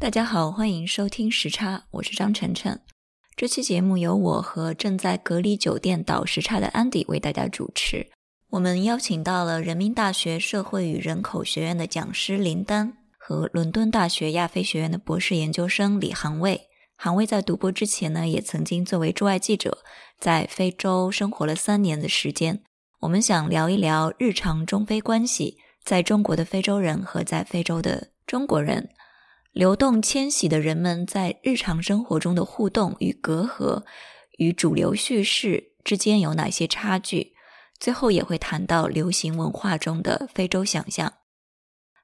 大家好，欢迎收听时差，我是张晨晨。这期节目由我和正在隔离酒店倒时差的安迪为大家主持。我们邀请到了人民大学社会与人口学院的讲师林丹和伦敦大学亚非学院的博士研究生李航卫。航卫在读博之前呢，也曾经作为驻外记者在非洲生活了三年的时间。我们想聊一聊日常中非关系，在中国的非洲人和在非洲的中国人。流动迁徙的人们在日常生活中的互动与隔阂，与主流叙事之间有哪些差距？最后也会谈到流行文化中的非洲想象。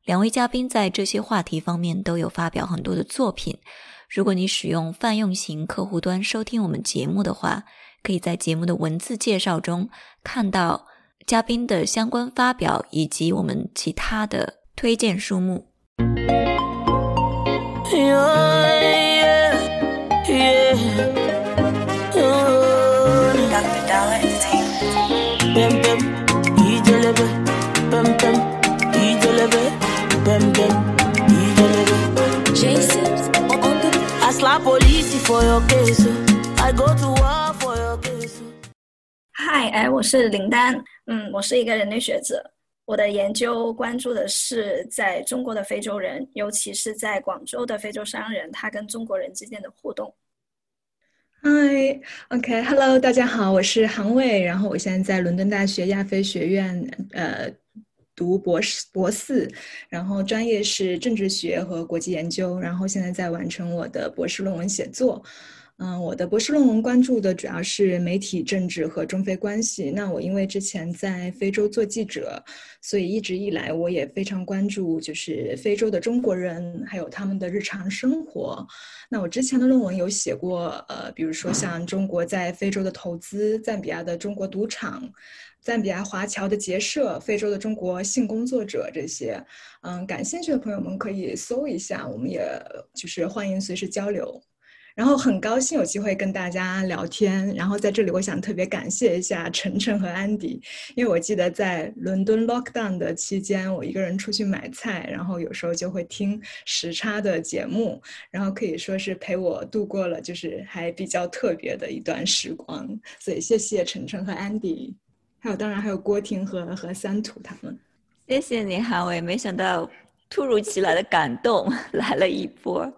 两位嘉宾在这些话题方面都有发表很多的作品。如果你使用泛用型客户端收听我们节目的话，可以在节目的文字介绍中看到嘉宾的相关发表以及我们其他的推荐书目。嗨，哎，我是林丹，嗯，我是一个人类学者。 我的研究关注的是在中国的非洲人，尤其是在广州的非洲商人，他跟中国人之间的互动。嗨，OK，Hello，大家好，我是韩卫，然后我现在在伦敦大学亚非学院呃读博士博四，然后专业是政治学和国际研究，然后现在在完成我的博士论文写作。嗯，我的博士论文关注的主要是媒体政治和中非关系。那我因为之前在非洲做记者，所以一直以来我也非常关注，就是非洲的中国人还有他们的日常生活。那我之前的论文有写过，呃，比如说像中国在非洲的投资、赞比亚的中国赌场、赞比亚华侨的结社、非洲的中国性工作者这些。嗯，感兴趣的朋友们可以搜一下，我们也就是欢迎随时交流。然后很高兴有机会跟大家聊天，然后在这里我想特别感谢一下晨晨和安迪，因为我记得在伦敦 lockdown 的期间，我一个人出去买菜，然后有时候就会听时差的节目，然后可以说是陪我度过了就是还比较特别的一段时光，所以谢谢晨晨和安迪，还有当然还有郭婷和和三土他们，谢谢你哈，我也没想到突如其来的感动 来了一波。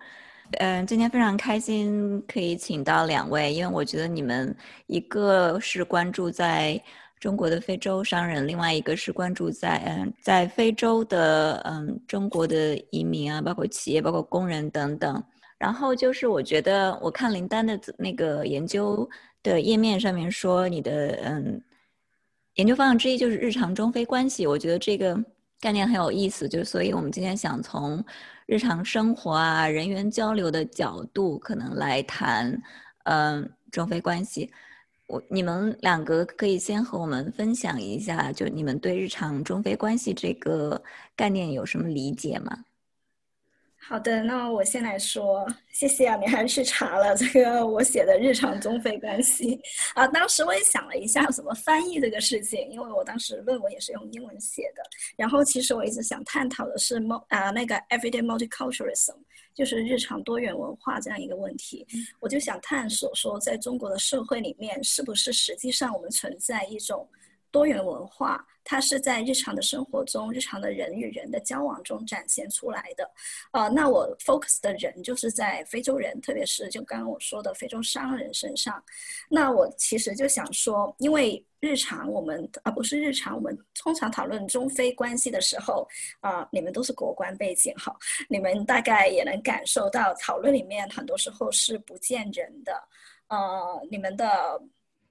嗯，今天非常开心可以请到两位，因为我觉得你们一个是关注在中国的非洲商人，另外一个是关注在嗯在非洲的嗯中国的移民啊，包括企业、包括工人等等。然后就是我觉得我看林丹的那个研究的页面上面说，你的嗯研究方向之一就是日常中非关系，我觉得这个概念很有意思，就所以我们今天想从。日常生活啊，人员交流的角度，可能来谈，嗯，中非关系。我你们两个可以先和我们分享一下，就你们对日常中非关系这个概念有什么理解吗？好的，那我先来说，谢谢啊，你还去查了这个我写的日常中非关系啊。当时我也想了一下怎么翻译这个事情，因为我当时论文也是用英文写的。然后其实我一直想探讨的是 m 啊那个 everyday multiculturalism，就是日常多元文化这样一个问题。我就想探索说，在中国的社会里面，是不是实际上我们存在一种。多元文化，它是在日常的生活中、日常的人与人的交往中展现出来的。呃，那我 focus 的人就是在非洲人，特别是就刚刚我说的非洲商人身上。那我其实就想说，因为日常我们啊不是日常，我们通常讨论中非关系的时候，啊，你们都是国关背景哈，你们大概也能感受到讨论里面很多时候是不见人的，呃，你们的。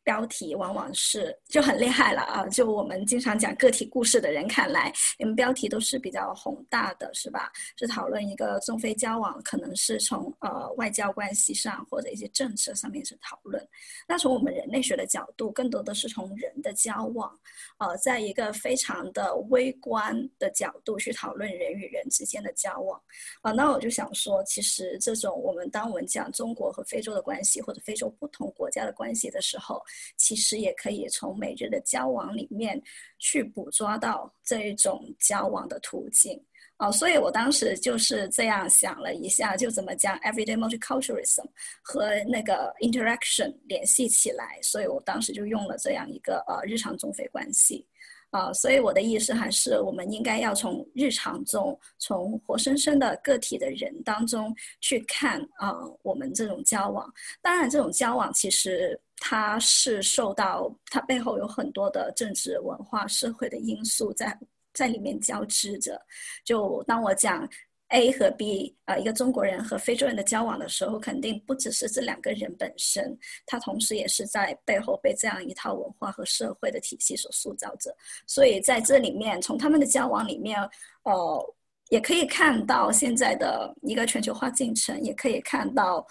标题往往是就很厉害了啊！就我们经常讲个体故事的人看来，你们标题都是比较宏大的，是吧？是讨论一个中非交往，可能是从呃外交关系上或者一些政策上面是讨论。那从我们人类学的角度，更多的是从人的交往，呃，在一个非常的微观的角度去讨论人与人之间的交往。啊，那我就想说，其实这种我们当我们讲中国和非洲的关系，或者非洲不同国家的关系的时候，其实也可以从每日的交往里面去捕捉到这一种交往的途径哦，所以我当时就是这样想了一下，就怎么将 everyday multiculturalism 和那个 interaction 联系起来，所以我当时就用了这样一个呃日常中非关系，啊，所以我的意思还是我们应该要从日常中，从活生生的个体的人当中去看啊，我们这种交往。当然，这种交往其实它是受到它背后有很多的政治、文化、社会的因素在。在里面交织着，就当我讲 A 和 B，呃，一个中国人和非洲人的交往的时候，肯定不只是这两个人本身，他同时也是在背后被这样一套文化和社会的体系所塑造着。所以在这里面，从他们的交往里面，呃，也可以看到现在的一个全球化进程，也可以看到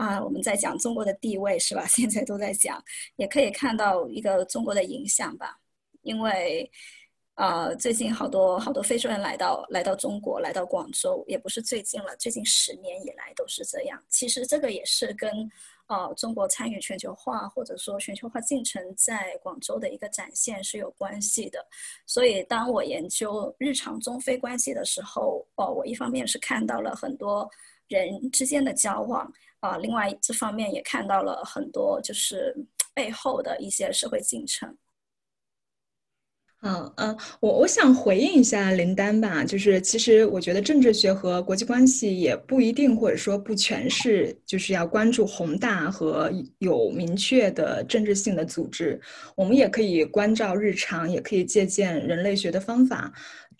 啊，我们在讲中国的地位是吧？现在都在讲，也可以看到一个中国的影响吧，因为。呃，最近好多好多非洲人来到来到中国，来到广州，也不是最近了，最近十年以来都是这样。其实这个也是跟呃中国参与全球化或者说全球化进程在广州的一个展现是有关系的。所以当我研究日常中非关系的时候，呃，我一方面是看到了很多人之间的交往啊，另外这方面也看到了很多就是背后的一些社会进程。嗯嗯，我我想回应一下林丹吧，就是其实我觉得政治学和国际关系也不一定，或者说不全是，就是要关注宏大和有明确的政治性的组织，我们也可以关照日常，也可以借鉴人类学的方法。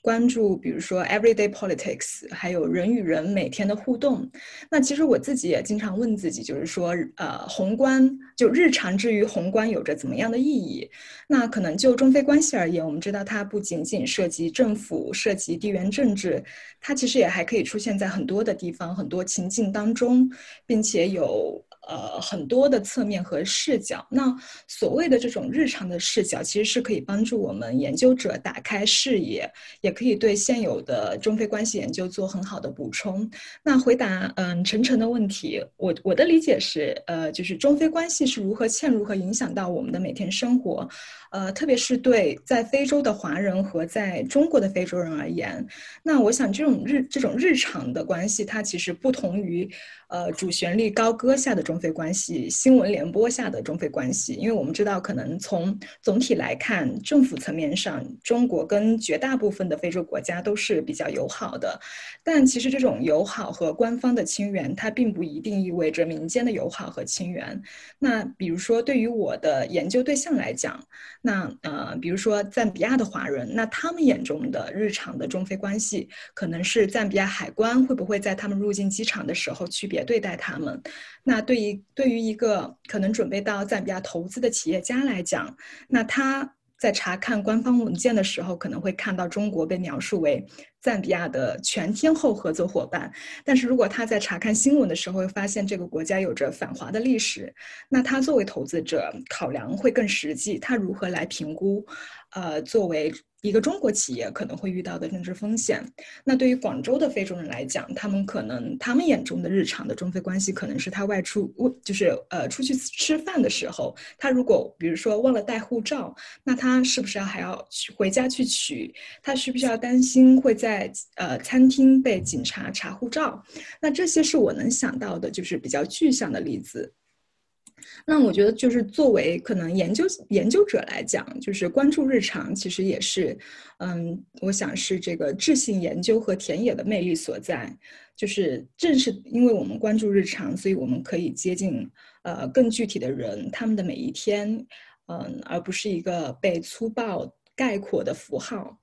关注，比如说 everyday politics，还有人与人每天的互动。那其实我自己也经常问自己，就是说，呃，宏观就日常之于宏观有着怎么样的意义？那可能就中非关系而言，我们知道它不仅仅涉及政府，涉及地缘政治，它其实也还可以出现在很多的地方、很多情境当中，并且有。呃，很多的侧面和视角。那所谓的这种日常的视角，其实是可以帮助我们研究者打开视野，也可以对现有的中非关系研究做很好的补充。那回答嗯陈晨的问题，我我的理解是，呃，就是中非关系是如何嵌入和影响到我们的每天生活。呃，特别是对在非洲的华人和在中国的非洲人而言，那我想这种日这种日常的关系，它其实不同于，呃，主旋律高歌下的中非关系，新闻联播下的中非关系。因为我们知道，可能从总体来看，政府层面上，中国跟绝大部分的非洲国家都是比较友好的，但其实这种友好和官方的亲缘，它并不一定意味着民间的友好和亲缘。那比如说，对于我的研究对象来讲，那呃，比如说赞比亚的华人，那他们眼中的日常的中非关系，可能是赞比亚海关会不会在他们入境机场的时候区别对待他们？那对于对于一个可能准备到赞比亚投资的企业家来讲，那他。在查看官方文件的时候，可能会看到中国被描述为赞比亚的全天候合作伙伴。但是如果他在查看新闻的时候，会发现这个国家有着反华的历史，那他作为投资者考量会更实际。他如何来评估？呃，作为一个中国企业可能会遇到的政治风险，那对于广州的非洲人来讲，他们可能他们眼中的日常的中非关系，可能是他外出，就是呃出去吃饭的时候，他如果比如说忘了带护照，那他是不是要还要回家去取？他需不需要担心会在呃餐厅被警察查护照？那这些是我能想到的，就是比较具象的例子。那我觉得，就是作为可能研究研究者来讲，就是关注日常，其实也是，嗯，我想是这个质性研究和田野的魅力所在。就是正是因为我们关注日常，所以我们可以接近呃更具体的人，他们的每一天，嗯，而不是一个被粗暴概括的符号。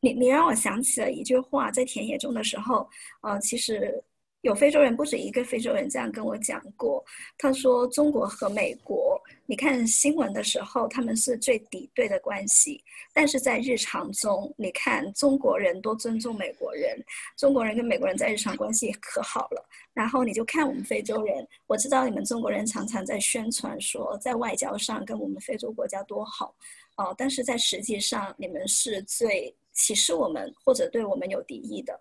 你你让我想起了一句话，在田野中的时候，呃，其实。有非洲人不止一个非洲人这样跟我讲过，他说中国和美国，你看新闻的时候他们是最敌对的关系，但是在日常中，你看中国人多尊重美国人，中国人跟美国人在日常关系可好了。然后你就看我们非洲人，我知道你们中国人常常在宣传说在外交上跟我们非洲国家多好，哦，但是在实际上你们是最歧视我们或者对我们有敌意的。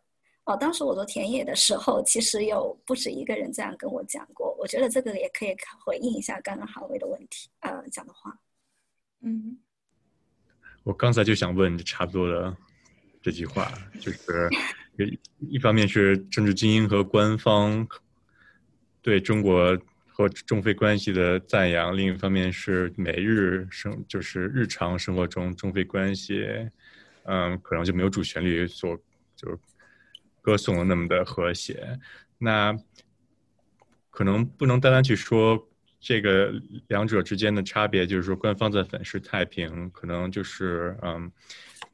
哦，当时我做田野的时候，其实有不止一个人这样跟我讲过。我觉得这个也可以回应一下刚刚韩伟的问题，呃，讲的话。嗯，我刚才就想问，差不多的。这句话，就是一一方面是政治精英和官方对中国和中非关系的赞扬，另一方面是每日生就是日常生活中中非关系，嗯，可能就没有主旋律所就歌颂的那么的和谐。那可能不能单单去说。这个两者之间的差别，就是说，官方在粉饰太平，可能就是嗯，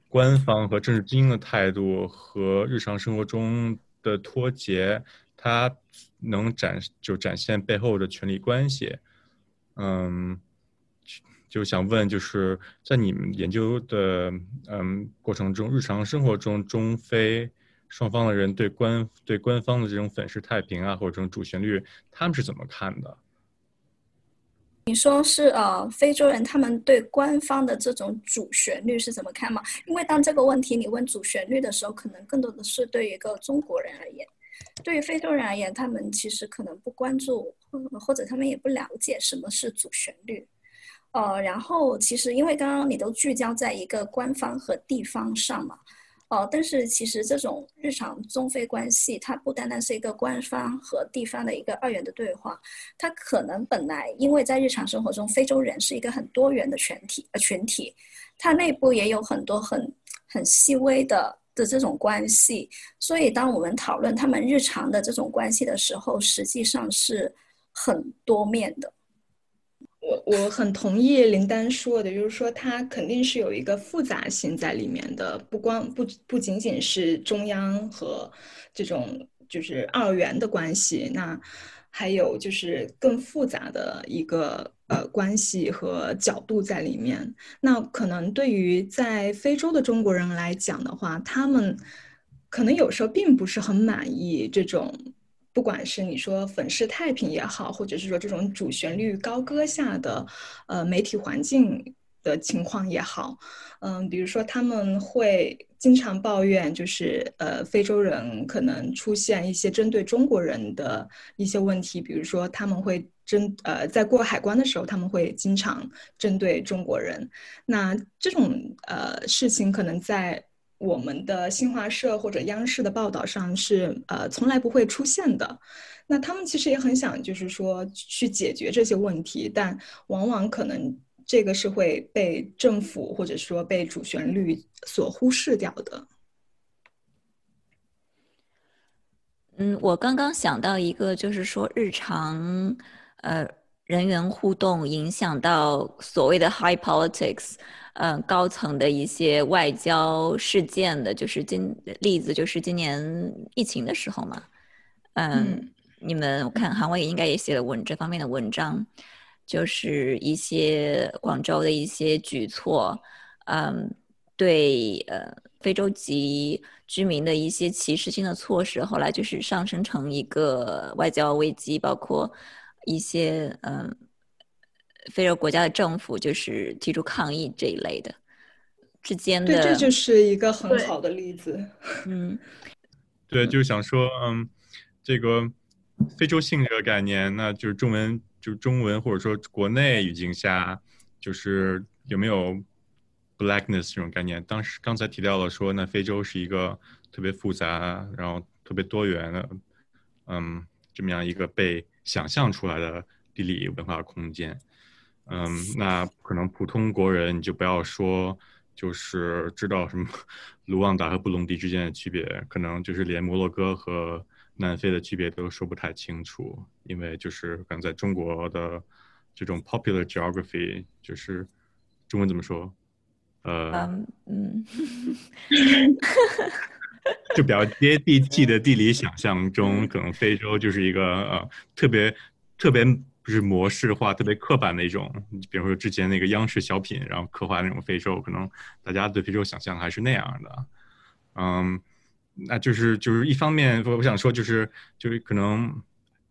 官方和政治精英的态度和日常生活中的脱节，它能展就展现背后的权力关系。嗯，就想问，就是在你们研究的嗯过程中，日常生活中中非双方的人对官对官方的这种粉饰太平啊，或者这种主旋律，他们是怎么看的？你说是呃，非洲人他们对官方的这种主旋律是怎么看吗？因为当这个问题你问主旋律的时候，可能更多的是对一个中国人而言，对于非洲人而言，他们其实可能不关注，或者他们也不了解什么是主旋律。呃，然后其实因为刚刚你都聚焦在一个官方和地方上嘛。哦，但是其实这种日常中非关系，它不单单是一个官方和地方的一个二元的对话，它可能本来因为在日常生活中，非洲人是一个很多元的群体，呃群体，它内部也有很多很很细微的的这种关系，所以当我们讨论他们日常的这种关系的时候，实际上是很多面的。我我很同意林丹说的，就是说它肯定是有一个复杂性在里面的，不光不不仅仅是中央和这种就是二元的关系，那还有就是更复杂的一个呃关系和角度在里面。那可能对于在非洲的中国人来讲的话，他们可能有时候并不是很满意这种。不管是你说粉饰太平也好，或者是说这种主旋律高歌下的，呃，媒体环境的情况也好，嗯，比如说他们会经常抱怨，就是呃，非洲人可能出现一些针对中国人的一些问题，比如说他们会针呃，在过海关的时候，他们会经常针对中国人，那这种呃事情可能在。我们的新华社或者央视的报道上是呃从来不会出现的，那他们其实也很想就是说去解决这些问题，但往往可能这个是会被政府或者说被主旋律所忽视掉的。嗯，我刚刚想到一个，就是说日常呃人员互动影响到所谓的 high politics。嗯，高层的一些外交事件的，就是今例子，就是今年疫情的时候嘛。嗯，你们我看韩伟应该也写了文这方面的文章，就是一些广州的一些举措，嗯，对呃非洲籍居民的一些歧视性的措施，后来就是上升成一个外交危机，包括一些嗯。非洲国家的政府就是提出抗议这一类的之间的，对，这就是一个很好的例子。嗯，对，就是想说，嗯，这个非洲性这个概念，那就是中文，就是中文或者说国内语境下，就是有没有 blackness 这种概念？当时刚才提到了说，那非洲是一个特别复杂，然后特别多元的，嗯，这么样一个被想象出来的地理文化空间。嗯，那可能普通国人你就不要说，就是知道什么 卢旺达和布隆迪之间的区别，可能就是连摩洛哥和南非的区别都说不太清楚，因为就是可能在中国的这种 popular geography，就是中文怎么说？呃，嗯，就比较接地气的地理想象中，可能非洲就是一个呃特别特别。就是模式化、特别刻板的一种，比如说之前那个央视小品，然后刻画那种非洲，可能大家对非洲想象还是那样的。嗯，那就是就是一方面，我我想说就是就是可能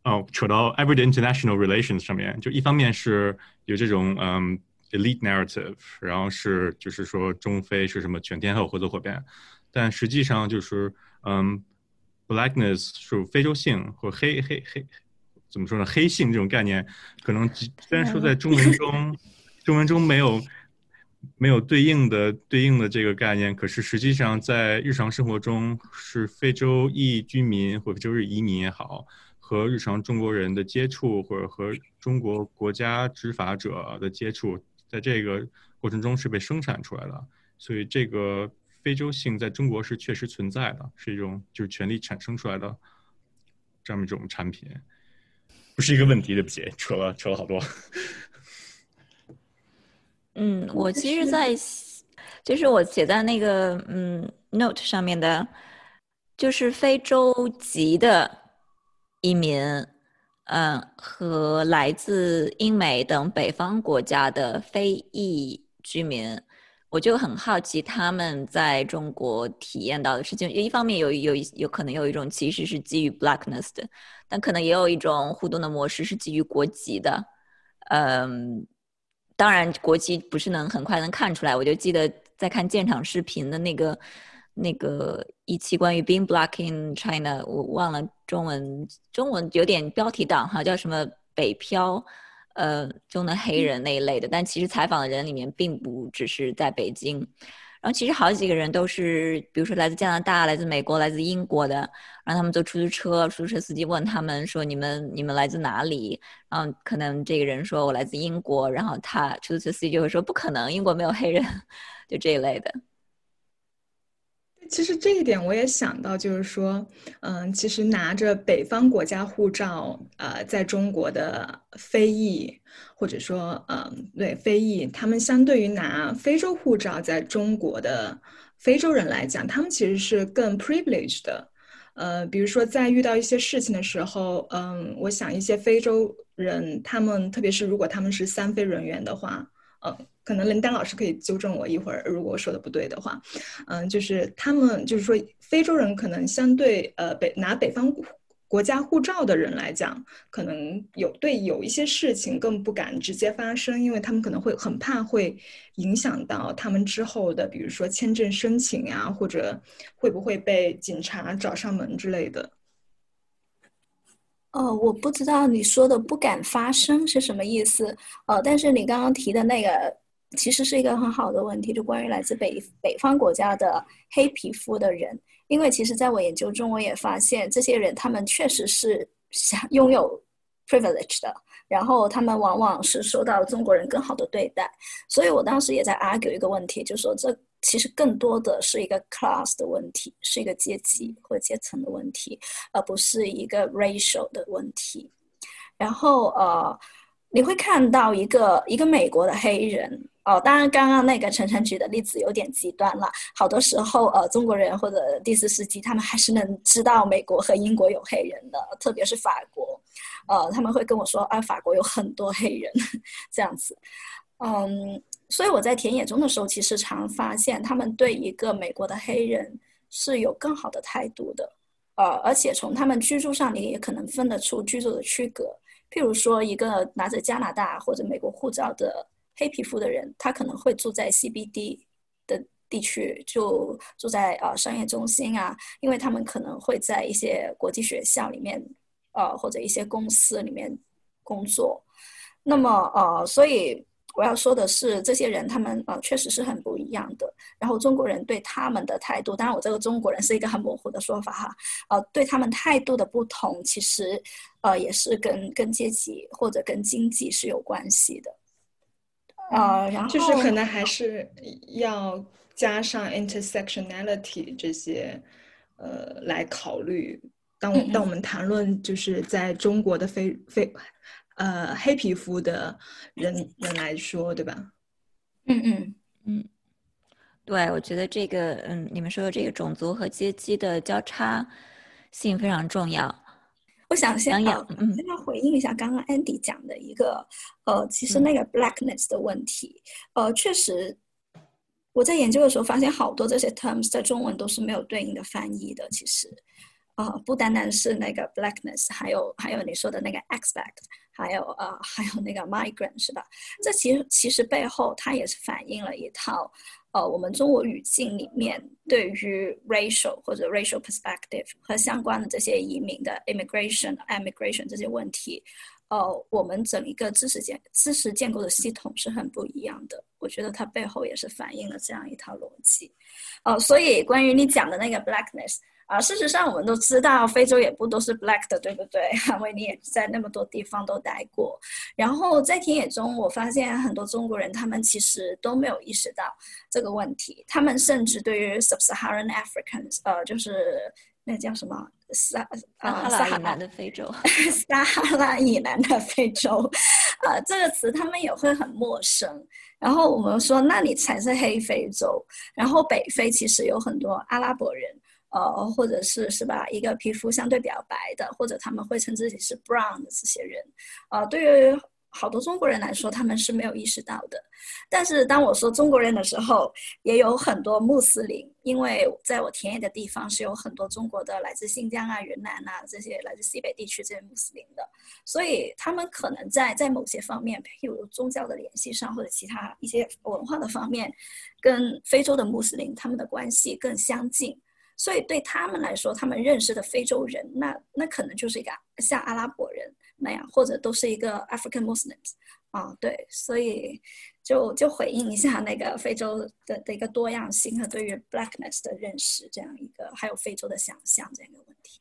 哦，扯到 everyday international relations 上面，就一方面是有这种嗯 elite narrative，然后是就是说中非是什么全天候合作伙伴，但实际上就是嗯 blackness 是非洲性或黑黑黑。怎么说呢？黑性这种概念，可能虽然说在中文中，中文中没有没有对应的对应的这个概念，可是实际上在日常生活中，是非洲裔居民或者非洲裔移民也好，和日常中国人的接触，或者和中国国家执法者的接触，在这个过程中是被生产出来的。所以这个非洲性在中国是确实存在的，是一种就是权力产生出来的这么一种产品，不是一个问题。对不起，扯了扯了好多。嗯，我其实，在就是我写在那个嗯 note 上面的，就是非洲籍的移民，嗯，和来自英美等北方国家的非裔居民，我就很好奇他们在中国体验到的事情。一方面有有有可能有一种其实是基于 blackness 的，但可能也有一种互动的模式是基于国籍的，嗯。当然，国籍不是能很快能看出来。我就记得在看建厂视频的那个那个一期关于 being black in China，我忘了中文中文有点标题党哈，叫什么北漂呃中的黑人那一类的。但其实采访的人里面并不只是在北京。然后其实好几个人都是，比如说来自加拿大、来自美国、来自英国的，让他们坐出租车，出租车司机问他们说：“你们你们来自哪里？”然后可能这个人说：“我来自英国。”然后他出租车司机就会说：“不可能，英国没有黑人。” 就这一类的。其实这一点我也想到，就是说，嗯，其实拿着北方国家护照，呃，在中国的非裔，或者说，嗯，对非裔，他们相对于拿非洲护照在中国的非洲人来讲，他们其实是更 privileged 的。呃，比如说在遇到一些事情的时候，嗯，我想一些非洲人，他们特别是如果他们是三非人员的话，嗯。可能林丹老师可以纠正我一会儿，如果我说的不对的话，嗯，就是他们就是说非洲人可能相对呃北拿北方国家护照的人来讲，可能有对有一些事情更不敢直接发生，因为他们可能会很怕会影响到他们之后的，比如说签证申请呀，或者会不会被警察找上门之类的。哦，我不知道你说的不敢发声是什么意思，呃，但是你刚刚提的那个。其实是一个很好的问题，就关于来自北北方国家的黑皮肤的人，因为其实在我研究中，我也发现这些人他们确实是想拥有 privilege 的，然后他们往往是受到中国人更好的对待，所以我当时也在 argue 一个问题，就说这其实更多的是一个 class 的问题，是一个阶级或阶层的问题，而不是一个 racial 的问题，然后呃。你会看到一个一个美国的黑人哦，当然刚刚那个晨晨举的例子有点极端了。好多时候，呃，中国人或者第四世纪，他们还是能知道美国和英国有黑人的，特别是法国，呃，他们会跟我说啊，法国有很多黑人 这样子。嗯，所以我在田野中的时候，其实常发现他们对一个美国的黑人是有更好的态度的，呃，而且从他们居住上，你也可能分得出居住的区隔。譬如说，一个拿着加拿大或者美国护照的黑皮肤的人，他可能会住在 CBD 的地区，就住在呃商业中心啊，因为他们可能会在一些国际学校里面，呃或者一些公司里面工作。那么呃，所以。我要说的是，这些人他们呃确实是很不一样的。然后中国人对他们的态度，当然我这个中国人是一个很模糊的说法哈，呃，对他们态度的不同，其实呃也是跟跟阶级或者跟经济是有关系的。呃，然后就是可能还是要加上 intersectionality 这些呃来考虑。当当我们谈论就是在中国的非非。呃，黑皮肤的人人来说，对吧？嗯嗯嗯，对，我觉得这个，嗯，你们说的这个种族和阶级的交叉性非常重要。我想先要，先要回应一下刚刚 Andy 讲的一个，呃，其实那个 blackness 的问题，呃，确实我在研究的时候发现好多这些 terms 在中文都是没有对应的翻译的，其实。啊，不单单是那个 blackness，还有还有你说的那个 expect，还有呃还有那个 migrant 是吧？这其实其实背后它也是反映了一套呃我们中国语境里面对于 racial 或者 racial perspective 和相关的这些移民的 immigration、emigration 这些问题，呃，我们整一个知识建知识建构的系统是很不一样的。我觉得它背后也是反映了这样一套逻辑。呃，所以关于你讲的那个 blackness。啊，事实上我们都知道，非洲也不都是 black 的，对不对？因为你也在那么多地方都待过。然后在田野中，我发现很多中国人，他们其实都没有意识到这个问题。他们甚至对于 sub-Saharan Africans，呃，就是那叫什么撒撒哈拉以南的非洲，撒哈拉以南的非洲，呃，这个词他们也会很陌生。然后我们说，那里才是黑非洲。然后北非其实有很多阿拉伯人。呃，或者是是吧，一个皮肤相对比较白的，或者他们会称自己是 brown 的这些人，呃，对于好多中国人来说，他们是没有意识到的。但是当我说中国人的时候，也有很多穆斯林，因为在我田野的地方是有很多中国的，来自新疆啊、云南啊这些来自西北地区这些穆斯林的，所以他们可能在在某些方面，譬如宗教的联系上，或者其他一些文化的方面，跟非洲的穆斯林他们的关系更相近。所以对他们来说，他们认识的非洲人，那那可能就是一个像阿拉伯人那样，或者都是一个 African Muslims，啊，对，所以就就回应一下那个非洲的的一个多样性和对于 blackness 的认识，这样一个还有非洲的想象这样一个问题。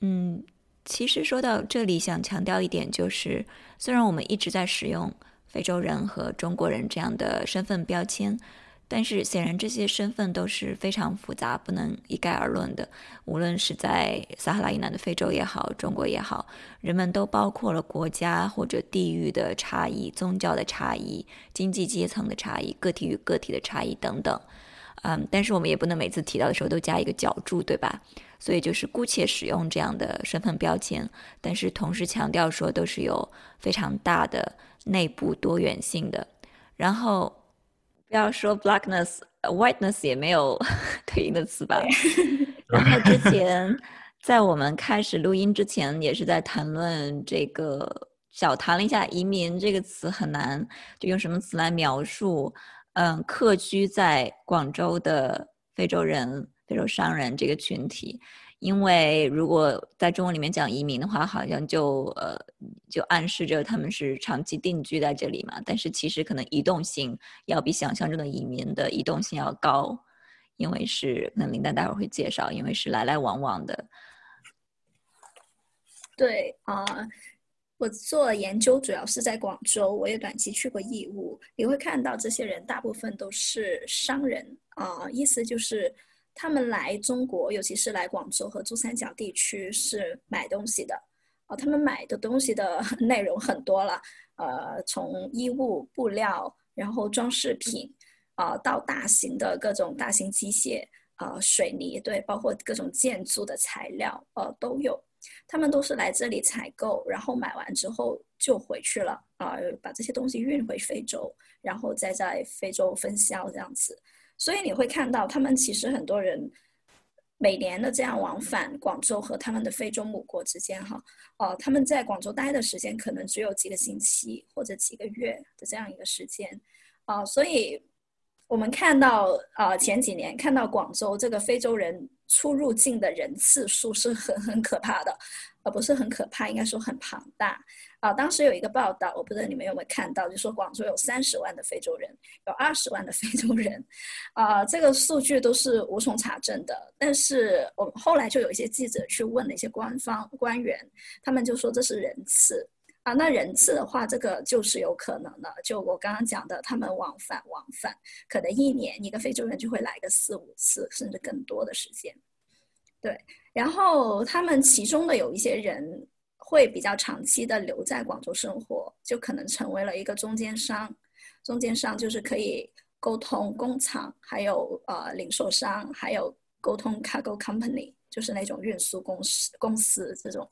嗯，其实说到这里，想强调一点就是，虽然我们一直在使用非洲人和中国人这样的身份标签。但是显然，这些身份都是非常复杂，不能一概而论的。无论是在撒哈拉以南的非洲也好，中国也好，人们都包括了国家或者地域的差异、宗教的差异、经济阶层的差异、个体与个体的差异等等。嗯，但是我们也不能每次提到的时候都加一个脚注，对吧？所以就是姑且使用这样的身份标签，但是同时强调说都是有非常大的内部多元性的。然后。不要说 blackness，whiteness 也没有 对应的词吧。然后之前在我们开始录音之前，也是在谈论这个，小谈了一下移民这个词很难，就用什么词来描述？嗯，客居在广州的非洲人、非洲商人这个群体。因为如果在中文里面讲移民的话，好像就呃就暗示着他们是长期定居在这里嘛。但是其实可能移动性要比想象中的移民的移动性要高，因为是那林丹待会儿会介绍，因为是来来往往的。对啊，我做研究主要是在广州，我也短期去过义乌，你会看到这些人大部分都是商人啊，意思就是。他们来中国，尤其是来广州和珠三角地区，是买东西的。啊，他们买的东西的 内容很多了，呃，从衣物、布料，然后装饰品，啊，到大型的各种大型机械，啊，水泥，对，包括各种建筑的材料，呃，都有。他们都是来这里采购，然后买完之后就回去了，啊，把这些东西运回非洲，然后再在非洲分销这样子。所以你会看到，他们其实很多人每年的这样往返广州和他们的非洲母国之间，哈，哦，他们在广州待的时间可能只有几个星期或者几个月的这样一个时间，啊，所以我们看到，啊，前几年看到广州这个非洲人出入境的人次数是很很可怕的，啊不是很可怕，应该说很庞大。啊，当时有一个报道，我不知道你们有没有看到，就说广州有三十万的非洲人，有二十万的非洲人，啊，这个数据都是无从查证的。但是我们后来就有一些记者去问了一些官方官员，他们就说这是人次啊，那人次的话，这个就是有可能的。就我刚刚讲的，他们往返往返，可能一年一个非洲人就会来个四五次，甚至更多的时间。对，然后他们其中的有一些人。会比较长期的留在广州生活，就可能成为了一个中间商。中间商就是可以沟通工厂，还有呃零售商，还有沟通 cargo company，就是那种运输公司公司这种。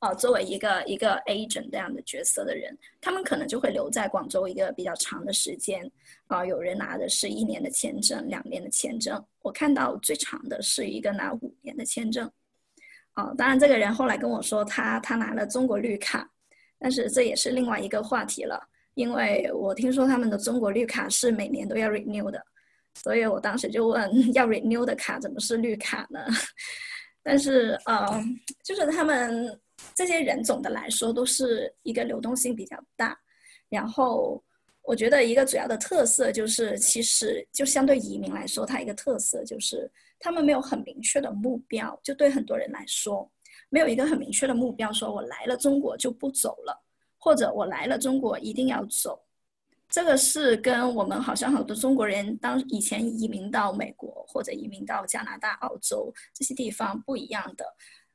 呃，作为一个一个 agent 这样的角色的人，他们可能就会留在广州一个比较长的时间。啊，有人拿的是一年的签证，两年的签证。我看到最长的是一个拿五年的签证。哦，当然，这个人后来跟我说，他他拿了中国绿卡，但是这也是另外一个话题了，因为我听说他们的中国绿卡是每年都要 renew 的，所以我当时就问，要 renew 的卡怎么是绿卡呢？但是，呃，就是他们这些人总的来说都是一个流动性比较大。然后我觉得一个主要的特色就是，其实就相对移民来说，它一个特色就是他们没有很明确的目标。就对很多人来说，没有一个很明确的目标，说我来了中国就不走了，或者我来了中国一定要走。这个是跟我们好像很多中国人当以前移民到美国或者移民到加拿大、澳洲这些地方不一样的。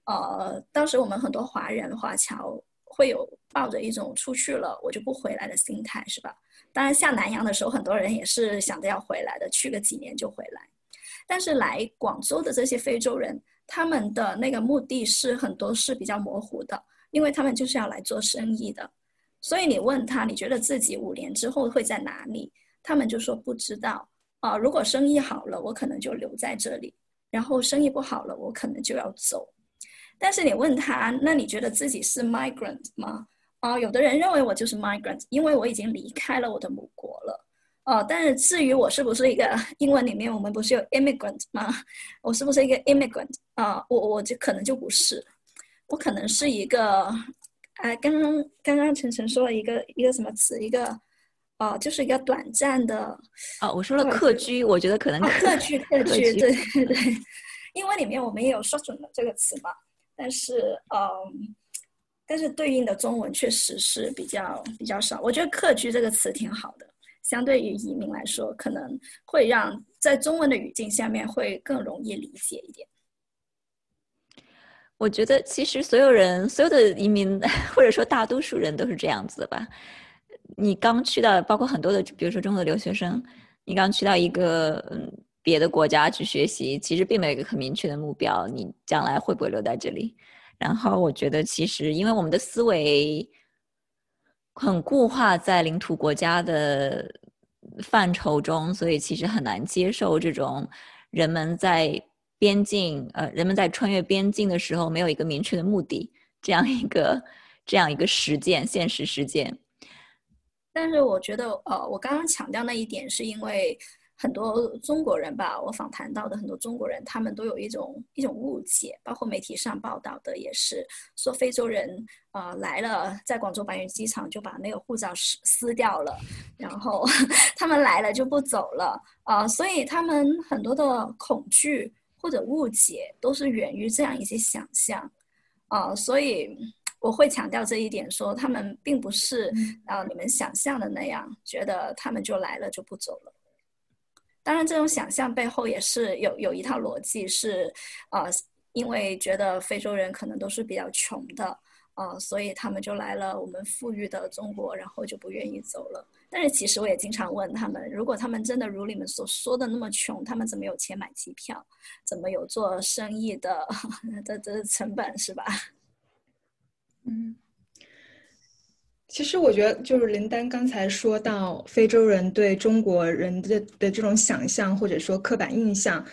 呃，当时我们很多华人华侨会有抱着一种出去了我就不回来的心态，是吧？当然下南洋的时候，很多人也是想着要回来的，去个几年就回来。但是来广州的这些非洲人，他们的那个目的是很多是比较模糊的，因为他们就是要来做生意的。所以你问他，你觉得自己五年之后会在哪里？他们就说不知道啊。如果生意好了，我可能就留在这里；然后生意不好了，我可能就要走。但是你问他，那你觉得自己是 migrant 吗？啊，有的人认为我就是 migrant，因为我已经离开了我的母国了。哦，但是至于我是不是一个英文里面我们不是有 immigrant 吗？我是不是一个 immigrant 啊？我我就可能就不是，我可能是一个。哎，刚刚刚刚晨晨说了一个一个什么词？一个哦，就是一个短暂的哦。我说了客居，我觉得可能 客居客居，对对对。英文里面我们也有说准了这个词嘛，但是嗯，但是对应的中文确实是比较比较少。我觉得客居这个词挺好的，相对于移民来说，可能会让在中文的语境下面会更容易理解一点。我觉得其实所有人，所有的移民 或者说大多数人都是这样子的吧。你刚去到，包括很多的，比如说中国的留学生，你刚去到一个嗯别的国家去学习，其实并没有一个很明确的目标，你将来会不会留在这里？然后我觉得其实因为我们的思维很固化在领土国家的范畴中，所以其实很难接受这种人们在。边境，呃，人们在穿越边境的时候没有一个明确的目的，这样一个这样一个实践，现实实践。但是我觉得，呃，我刚刚强调那一点，是因为很多中国人吧，我访谈到的很多中国人，他们都有一种一种误解，包括媒体上报道的也是说，非洲人啊来了，在广州白云机场就把那个护照撕撕掉了，然后 他们来了就不走了，啊，所以他们很多的恐惧。或者误解都是源于这样一些想象，啊，所以我会强调这一点，说他们并不是啊你们想象的那样，觉得他们就来了就不走了。当然，这种想象背后也是有有一套逻辑，是呃，因为觉得非洲人可能都是比较穷的。啊，所以他们就来了我们富裕的中国，然后就不愿意走了。但是其实我也经常问他们，如果他们真的如你们所说的那么穷，他们怎么有钱买机票？怎么有做生意的 的的成本是吧？嗯，其实我觉得就是林丹刚才说到非洲人对中国人的的这种想象或者说刻板印象，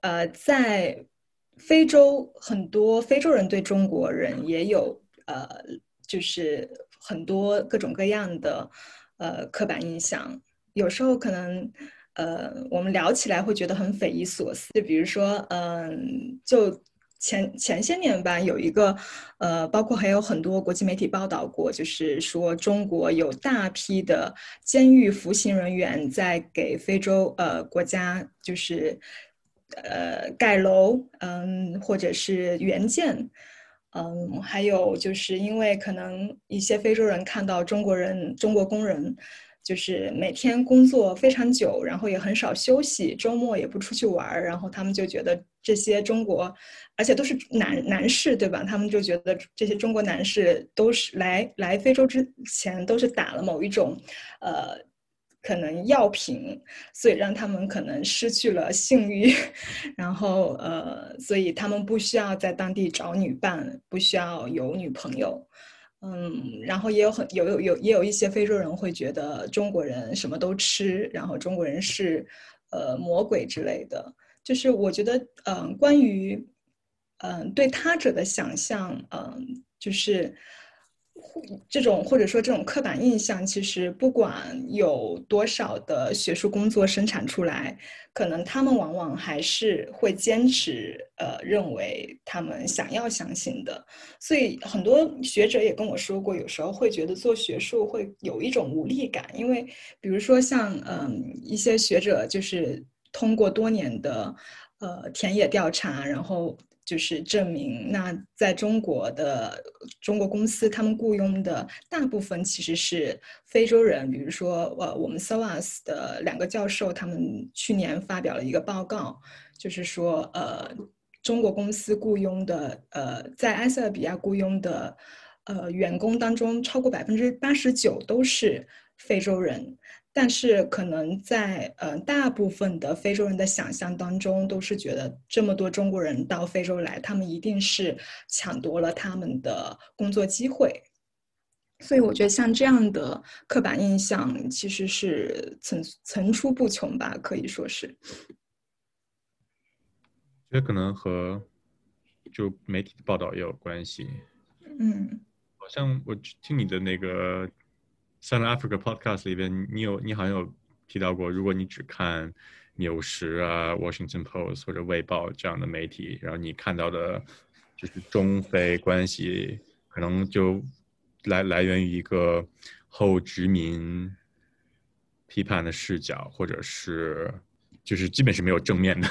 呃，在非洲很多非洲人对中国人也有。呃，就是很多各种各样的呃刻板印象，有时候可能呃我们聊起来会觉得很匪夷所思。就比如说，嗯，就前前些年吧，有一个呃，包括还有很多国际媒体报道过，就是说中国有大批的监狱服刑人员在给非洲呃国家就是呃盖楼，嗯，或者是援建。嗯，还有就是因为可能一些非洲人看到中国人、中国工人，就是每天工作非常久，然后也很少休息，周末也不出去玩儿，然后他们就觉得这些中国，而且都是男男士，对吧？他们就觉得这些中国男士都是来来非洲之前都是打了某一种，呃。可能药品，所以让他们可能失去了性欲，然后呃，所以他们不需要在当地找女伴，不需要有女朋友，嗯，然后也有很有有有也有一些非洲人会觉得中国人什么都吃，然后中国人是呃魔鬼之类的。就是我觉得，嗯，关于嗯对他者的想象，嗯，就是。这种或者说这种刻板印象，其实不管有多少的学术工作生产出来，可能他们往往还是会坚持呃认为他们想要相信的。所以很多学者也跟我说过，有时候会觉得做学术会有一种无力感，因为比如说像嗯一些学者就是通过多年的呃田野调查，然后。就是证明，那在中国的中国公司，他们雇佣的大部分其实是非洲人。比如说，呃，我们 SOAS 的两个教授，他们去年发表了一个报告，就是说，呃，中国公司雇佣的，呃，在埃塞俄比亚雇佣的，呃，员工当中，超过百分之八十九都是非洲人。但是可能在呃大部分的非洲人的想象当中，都是觉得这么多中国人到非洲来，他们一定是抢夺了他们的工作机会。所以我觉得像这样的刻板印象其实是层层出不穷吧，可以说是。觉得可能和就媒体的报道也有关系。嗯，好像我听你的那个。South Africa Podcast 里边，你有你好像有提到过，如果你只看《纽时》啊、《Washington Post》或者《卫报》这样的媒体，然后你看到的，就是中非关系，可能就来来源于一个后殖民批判的视角，或者是就是基本是没有正面的。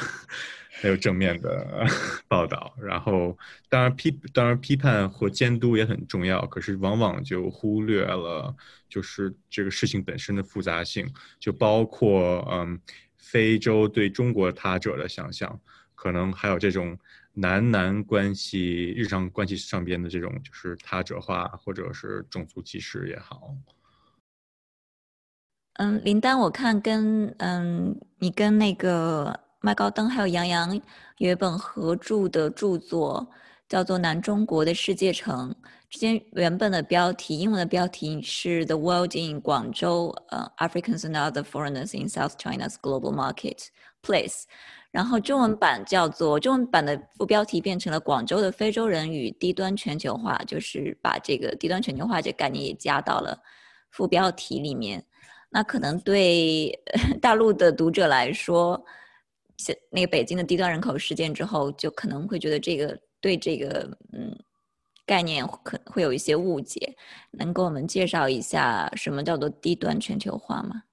还有正面的报道，然后当然批当然批判和监督也很重要，可是往往就忽略了就是这个事情本身的复杂性，就包括嗯非洲对中国他者的想象，可能还有这种男男关系日常关系上边的这种就是他者化或者是种族歧视也好。嗯，林丹，我看跟嗯你跟那个。麦高登还有杨洋有一本合著的著作，叫做《南中国的世界城》。之前原本的标题，英文的标题是《The World in Guangzhou:，Africans and Other Foreigners in South China's Global Marketplace》。然后中文版叫做中文版的副标题变成了《广州的非洲人与低端全球化》，就是把这个低端全球化这概念也加到了副标题里面。那可能对 大陆的读者来说，那个北京的低端人口事件之后，就可能会觉得这个对这个嗯概念可会有一些误解，能给我们介绍一下什么叫做低端全球化吗？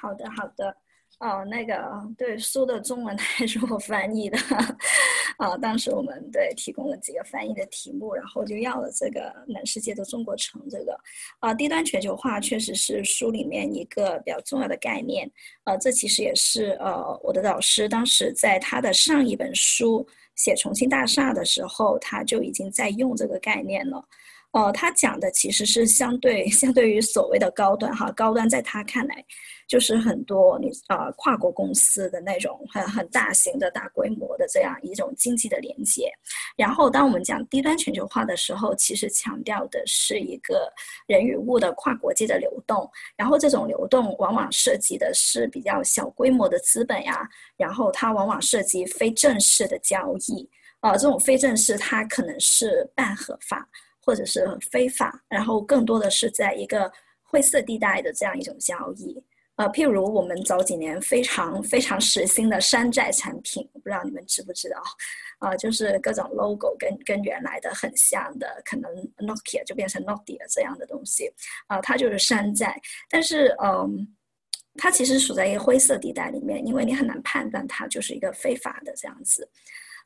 好的，好的。哦，那个对书的中文 还是我翻译的，啊，当时我们对提供了几个翻译的题目，然后就要了这个“南世界的中国城”这个，啊，低端全球化确实是书里面一个比较重要的概念，呃，这其实也是呃我的导师当时在他的上一本书写重庆大厦的时候，他就已经在用这个概念了。哦，他讲的其实是相对 相对于所谓的高端哈，高端在他看来就是很多你啊跨国公司的那种很很大型的大规模的这样一种经济的连接。然后当我们讲低端全球化的时候，其实强调的是一个人与物的跨国界的流动。然后这种流动往往涉及的是比较小规模的资本呀，然后它往往涉及非正式的交易啊，这种非正式它可能是半合法。或者是非法，然后更多的是在一个灰色地带的这样一种交易，呃，譬如我们早几年非常非常时兴的山寨产品，我不知道你们知不知道？啊，就是各种 logo 跟跟原来的很像的，可能 Nokia 就变成 Nokia 这样的东西，啊，它就是山寨，但是嗯，它其实处在一个灰色地带里面，因为你很难判断它就是一个非法的这样子。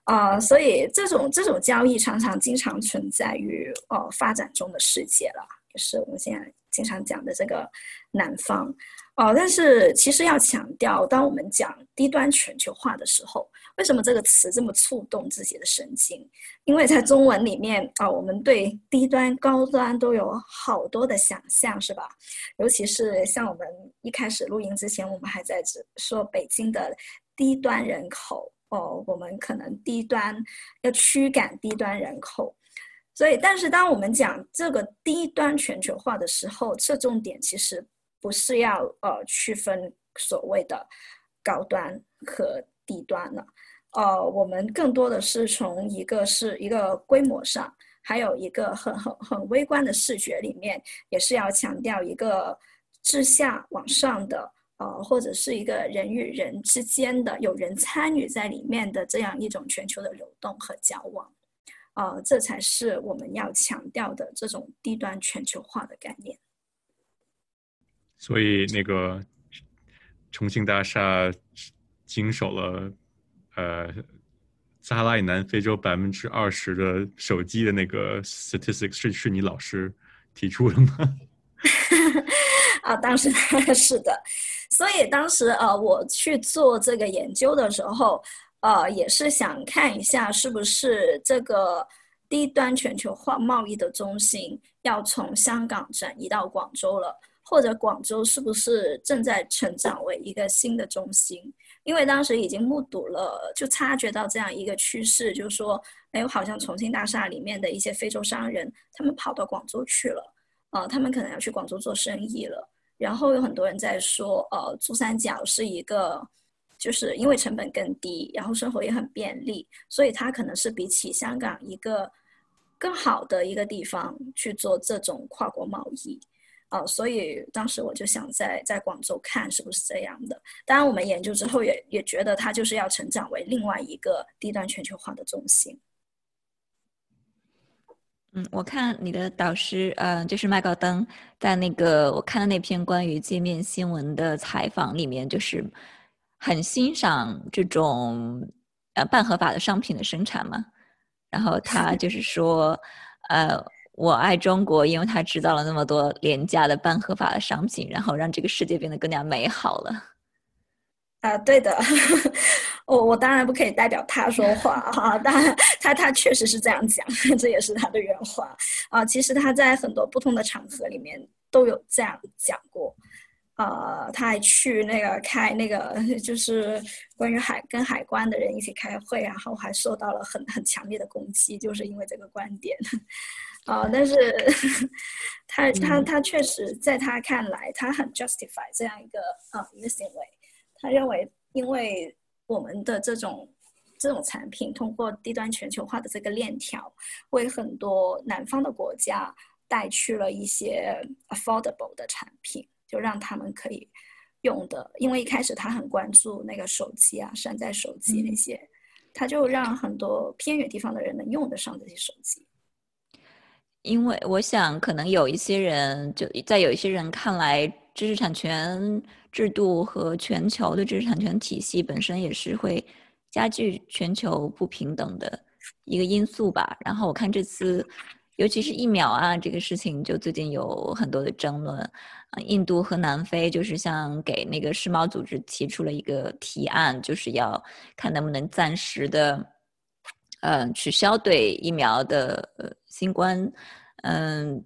啊，所以这种这种交易常常经常存在于呃发展中的世界了，也是我们现在经常讲的这个南方。哦，但是其实要强调，当我们讲低端全球化的时候，为什么这个词这么触动自己的神经？因为在中文里面啊，我们对低端、高端都有好多的想象，是吧？尤其是像我们一开始录音之前，我们还在说北京的低端人口。哦，我们可能低端要驱赶低端人口，所以，但是当我们讲这个低端全球化的时候，侧重点其实不是要呃区分所谓的高端和低端了，呃，我们更多的是从一个是一个规模上，还有一个很很很微观的视觉里面，也是要强调一个自下往上的，呃，或者是一个人与人之间的有人参与在里面的这样一种全球的流动和交往，呃，这才是我们要强调的这种低端全球化的概念。所以那个重庆大厦经手了，呃。撒哈拉以南非洲百分之二十的手机的那个 statistics 是是你老师提出的吗？啊，当时 是的，所以当时呃我去做这个研究的时候，呃也是想看一下是不是这个低端全球化贸易的中心要从香港转移到广州了，或者广州是不是正在成长为一个新的中心？因为当时已经目睹了，就察觉到这样一个趋势，就是说，哎，好像重庆大厦里面的一些非洲商人，他们跑到广州去了，呃，他们可能要去广州做生意了。然后有很多人在说，呃，珠三角是一个，就是因为成本更低，然后生活也很便利，所以它可能是比起香港一个更好的一个地方去做这种跨国贸易。哦，所以当时我就想在在广州看是不是这样的。当然，我们研究之后也也觉得它就是要成长为另外一个低端全球化的中心。嗯，我看你的导师，呃，就是麦高登，在那个我看的那篇关于界面新闻的采访里面，就是很欣赏这种呃半合法的商品的生产嘛。然后他就是说，呃。我爱中国，因为他制造了那么多廉价的半合法的商品，然后让这个世界变得更加美好了。啊，对的，我我当然不可以代表他说话哈，当然他他确实是这样讲，这也是他的原话啊。其实他在很多不同的场合里面都有这样讲过，呃，他还去那个开那个 就是关于海跟海关的人一起开会，然后还受到了很很强烈的攻击，就是因为这个观点。啊，但是他他他确实在他看来，他很 justify 这样一个啊一个行为。他认为，因为我们的这种这种产品通过低端全球化的这个链条，为很多南方的国家带去了一些 affordable 的产品，就让他们可以用的。因为一开始他很关注那个手机啊，山寨手机那些，他就让很多偏远地方的人能用得上这些手机。因为我想，可能有一些人就在有一些人看来，知识产权制度和全球的知识产权体系本身也是会加剧全球不平等的一个因素吧。然后我看这次，尤其是疫苗啊这个事情，就最近有很多的争论。啊，印度和南非就是像给那个世贸组织提出了一个提案，就是要看能不能暂时的。嗯，取消对疫苗的呃新冠嗯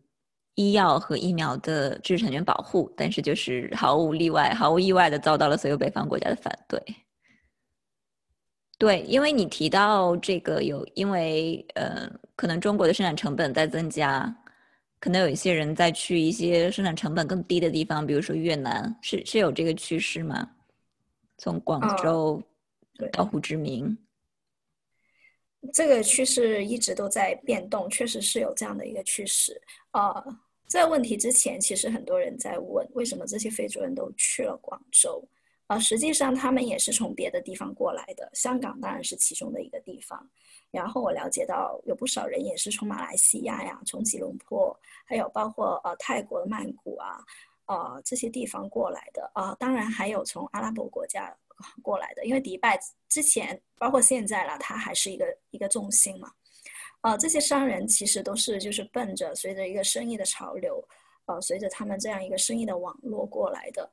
医药和疫苗的知识产权保护，但是就是毫无例外、毫无意外的遭到了所有北方国家的反对。对，因为你提到这个有，因为呃，可能中国的生产成本在增加，可能有一些人在去一些生产成本更低的地方，比如说越南，是是有这个趋势吗？从广州到胡志明。这个趋势一直都在变动，确实是有这样的一个趋势。呃，这个问题之前，其实很多人在问，为什么这些非洲人都去了广州？呃，实际上他们也是从别的地方过来的，香港当然是其中的一个地方。然后我了解到，有不少人也是从马来西亚呀，从吉隆坡，还有包括呃泰国的曼谷啊，呃这些地方过来的。啊，当然还有从阿拉伯国家。过来的，因为迪拜之前包括现在了，它还是一个一个重心嘛。啊，这些商人其实都是就是奔着随着一个生意的潮流，呃，随着他们这样一个生意的网络过来的。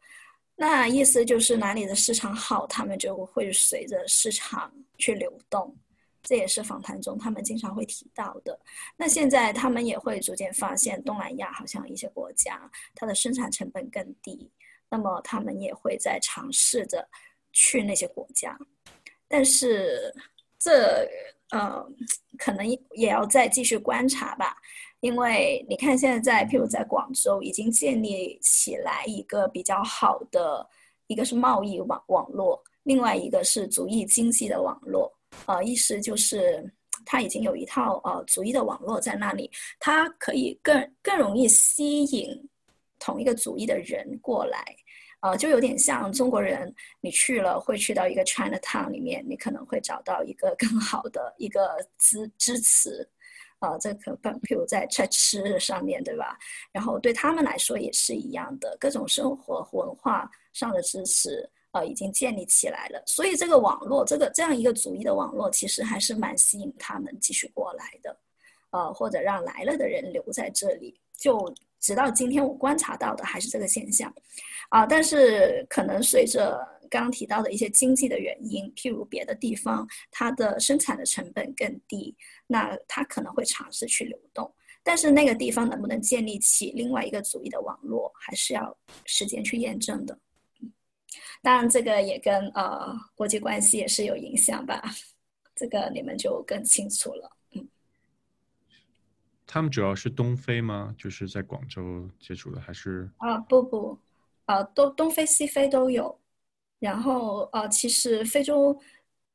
那意思就是哪里的市场好，他们就会随着市场去流动。这也是访谈中他们经常会提到的。那现在他们也会逐渐发现，东南亚好像一些国家它的生产成本更低，那么他们也会在尝试着。去那些国家，但是这呃可能也要再继续观察吧，因为你看现在在譬如在广州已经建立起来一个比较好的，一个是贸易网网络，另外一个是主义经济的网络，呃，意思就是它已经有一套呃族裔的网络在那里，它可以更更容易吸引同一个族裔的人过来。呃，就有点像中国人，你去了会去到一个 China Town 里面，你可能会找到一个更好的一个支支持，呃，这可譬如在在吃上面对吧？然后对他们来说也是一样的，各种生活文化上的支持，呃，已经建立起来了。所以这个网络，这个这样一个主义的网络，其实还是蛮吸引他们继续过来的，呃，或者让来了的人留在这里。就直到今天，我观察到的还是这个现象。啊，但是可能随着刚刚提到的一些经济的原因，譬如别的地方它的生产的成本更低，那它可能会尝试去流动。但是那个地方能不能建立起另外一个主义的网络，还是要时间去验证的。当然，这个也跟呃国际关系也是有影响吧，这个你们就更清楚了。他们主要是东非吗？就是在广州接触的，还是啊？不不。啊，东东非西非都有，然后呃，其实非洲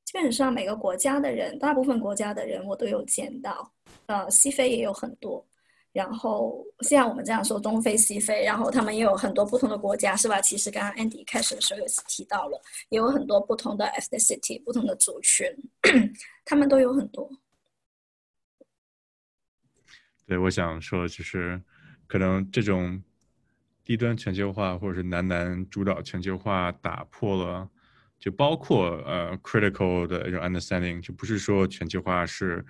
基本上每个国家的人，大部分国家的人我都有见到，呃，西非也有很多，然后像我们这样说东非西非，然后他们也有很多不同的国家，是吧？其实刚刚 Andy 开始的时候也是提到了，也有很多不同的 ethnicity，不同的族群，他们都有很多。对，我想说就是可能这种。低端全球化或者是男男主导全球化打破了，就包括呃 critical 的一种 understanding，就不是说全球化是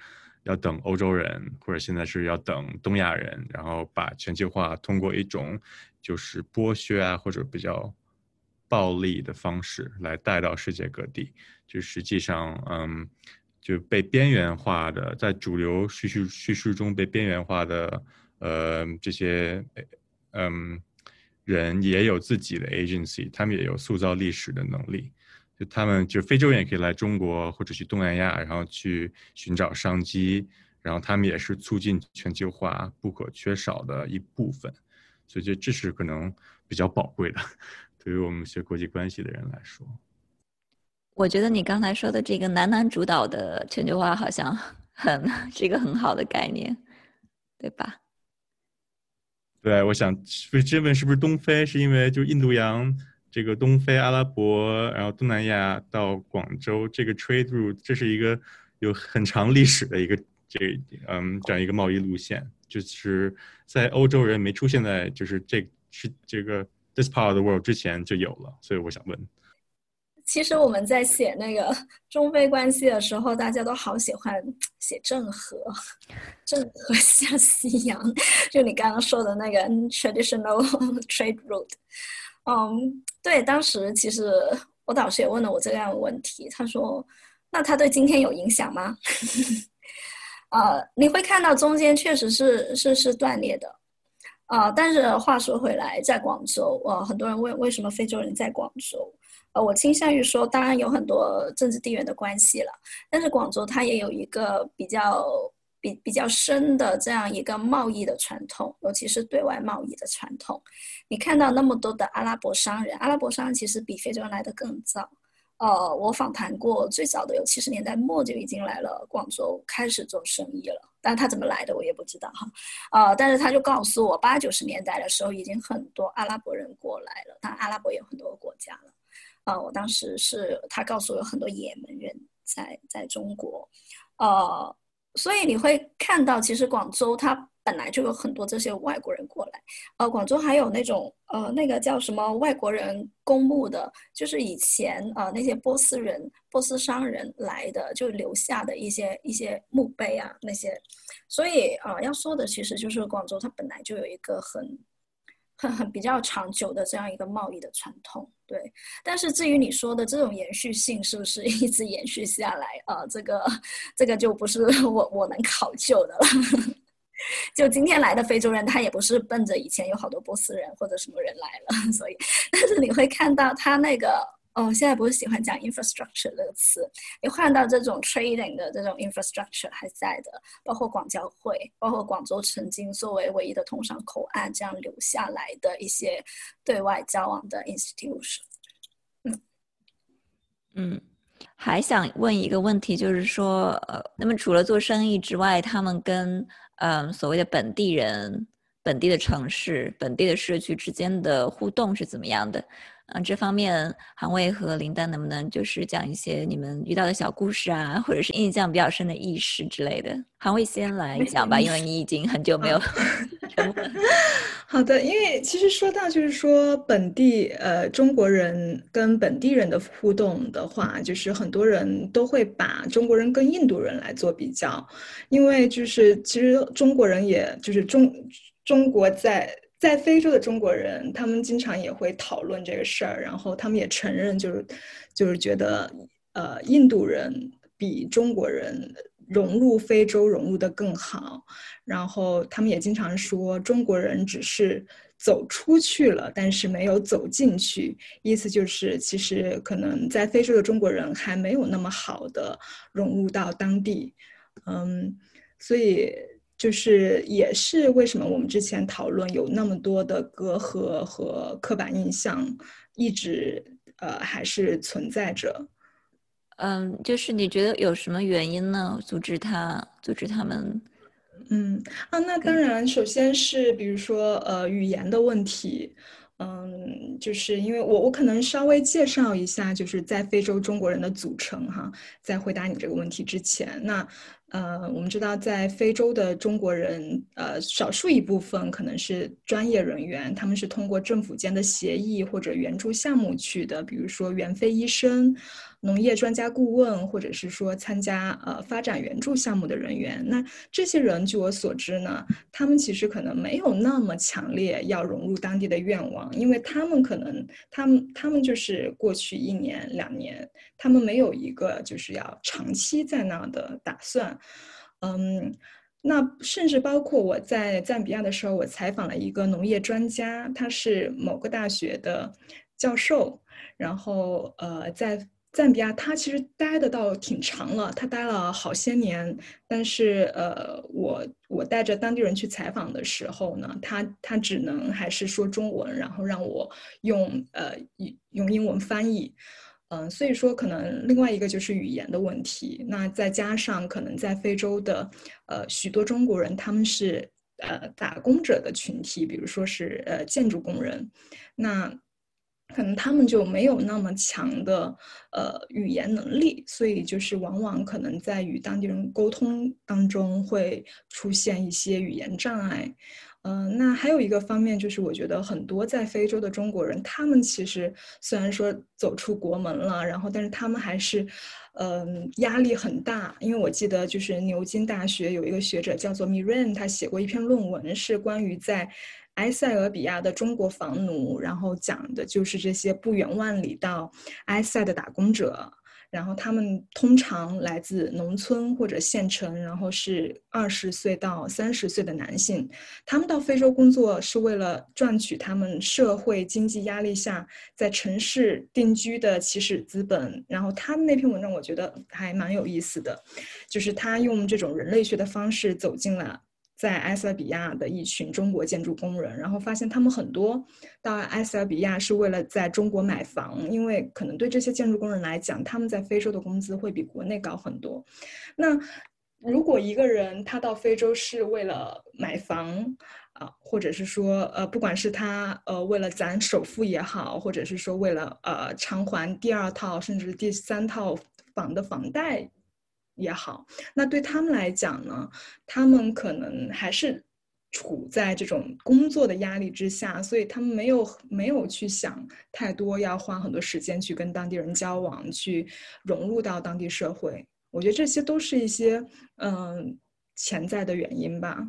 要等欧洲人，或者现在是要等东亚人，然后把全球化通过一种就是剥削啊或者比较暴力的方式来带到世界各地，就实际上嗯就被边缘化的，在主流叙述叙述中被边缘化的呃这些嗯。人也有自己的 agency，他们也有塑造历史的能力。就他们，就非洲人也可以来中国或者去东南亚，然后去寻找商机。然后他们也是促进全球化不可缺少的一部分。所以，这这是可能比较宝贵的，对于我们学国际关系的人来说。我觉得你刚才说的这个男男主导的全球化，好像很 是一个很好的概念，对吧？对，我想被质问是不是东非，是因为就印度洋这个东非、阿拉伯，然后东南亚到广州这个 trade route，这是一个有很长历史的一个这嗯这样一个贸易路线，就是在欧洲人没出现在就是这是这个 this part of the world 之前就有了，所以我想问。其实我们在写那个 中非关系的时候，大家都好喜欢写郑和，郑和 下西洋，就你刚刚说的那个 traditional trade route。嗯，对，当时其实我导师也问了我这样的问题，他说：“那他对今天有影响吗？”呃，你会看到中间确实是是是断裂的，啊，但是话说回来，在广州，呃，很多人问为什么非洲人在广州。呃，我倾向于说，当然有很多政治地缘的关系了，但是广州它也有一个比较比比较深的这样一个贸易的传统，尤其是对外贸易的传统。你看到那么多的阿拉伯商人，阿拉伯商人其实比非洲人来的更早。呃，我访谈过，最早的有七十年代末就已经来了广州，开始做生意了。但他怎么来的，我也不知道哈。呃，但是他就告诉我，八九十年代的时候，已经很多阿拉伯人过来了。但阿拉伯有很多国家了。啊，我当时是他告诉我有很多也门人在在中国，呃，所以你会看到，其实广州它本来就有很多这些外国人过来，呃，广州还有那种呃那个叫什么外国人公墓的，就是以前呃那些波斯人、波斯商人来的就留下的一些一些墓碑啊那些，所以啊要说的其实就是广州它本来就有一个很。呵 呵比较长久的这样一个贸易的传统，对。但是至于你说的这种延续性是不是一直延续下来啊？这个这个就不是我我能考究的了。就今天来的非洲人，他也不是奔着以前有好多波斯人或者什么人来了，所以，但是你会看到他那个。哦，现在不是喜欢讲 infrastructure 这个词，你换到这种 trading 的这种 infrastructure 还在的，包括广交会，包括广州曾经作为唯一的通商口岸这样留下来的一些对外交往的 institution。嗯嗯。还想问一个问题，就是说，呃，那么除了做生意之外，他们跟嗯所谓的本地人、本地的城市、本地的社区之间的互动是怎么样的？嗯，这方面，韩卫和林丹能不能就是讲一些你们遇到的小故事啊，或者是印象比较深的轶事之类的？韩卫先来讲吧，因为你已经很久没有。好的，因为其实说到就是说本地呃中国人跟本地人的互动的话，就是很多人都会把中国人跟印度人来做比较，因为就是其实中国人也就是中中国在。在非洲的中国人，他们经常也会讨论这个事儿，然后他们也承认，就是就是觉得，呃，印度人比中国人融入非洲融入的更好，然后他们也经常说，中国人只是走出去了，但是没有走进去，意思就是其实可能在非洲的中国人还没有那么好的融入到当地，嗯，所以。就是也是为什么我们之前讨论有那么多的隔阂和刻板印象，一直呃还是存在着。嗯，就是你觉得有什么原因呢？阻止他，阻止他们？嗯啊，那当然，首先是比如说呃语言的问题。嗯，就是因为我我可能稍微介绍一下，就是在非洲中国人的组成哈，在回答你这个问题之前，那。呃，我们知道，在非洲的中国人，呃，少数一部分可能是专业人员，他们是通过政府间的协议或者援助项目去的，比如说援非医生。农业专家顾问，或者是说参加呃发展援助项目的人员，那这些人据我所知呢，他们其实可能没有那么强烈要融入当地的愿望，因为他们可能他们他们就是过去一年两年，他们没有一个就是要长期在那的打算。嗯，那甚至包括我在赞比亚的时候，我采访了一个农业专家，他是某个大学的教授，然后呃在。赞比亚，他其实待的倒挺长了，他待了好些年。但是，呃，我我带着当地人去采访的时候呢，他他只能还是说中文，然后让我用呃用英文翻译。嗯，所以说可能另外一个就是语言的问题。那再加上可能在非洲的呃许多中国人，他们是呃打工者的群体，比如说是呃建筑工人，那。可能他们就没有那么强的呃语言能力，所以就是往往可能在与当地人沟通当中会出现一些语言障碍。嗯，那还有一个方面就是，我觉得很多在非洲的中国人，他们其实虽然说走出国门了，然后但是他们还是嗯压力很大。因为我记得就是牛津大学有一个学者叫做 Miran，他写过一篇论文，是关于在。埃塞俄比亚的中国房奴，然后讲的就是这些不远万里到埃塞的打工者，然后他们通常来自农村或者县城，然后是二十岁到三十岁的男性，他们到非洲工作是为了赚取他们社会经济压力下在城市定居的起始资本。然后他那篇文章我觉得还蛮有意思的，就是他用这种人类学的方式走进了。在埃塞比亚的一群中国建筑工人，然后发现他们很多到埃塞比亚是为了在中国买房，因为可能对这些建筑工人来讲，他们在非洲的工资会比国内高很多。那如果一个人他到非洲是为了买房啊，或者是说呃，不管是他呃为了攒首付也好，或者是说为了呃偿还第二套甚至第三套房的房贷。也好，那对他们来讲呢，他们可能还是处在这种工作的压力之下，所以他们没有没有去想太多，要花很多时间去跟当地人交往，去融入到当地社会。我觉得这些都是一些嗯潜在的原因吧。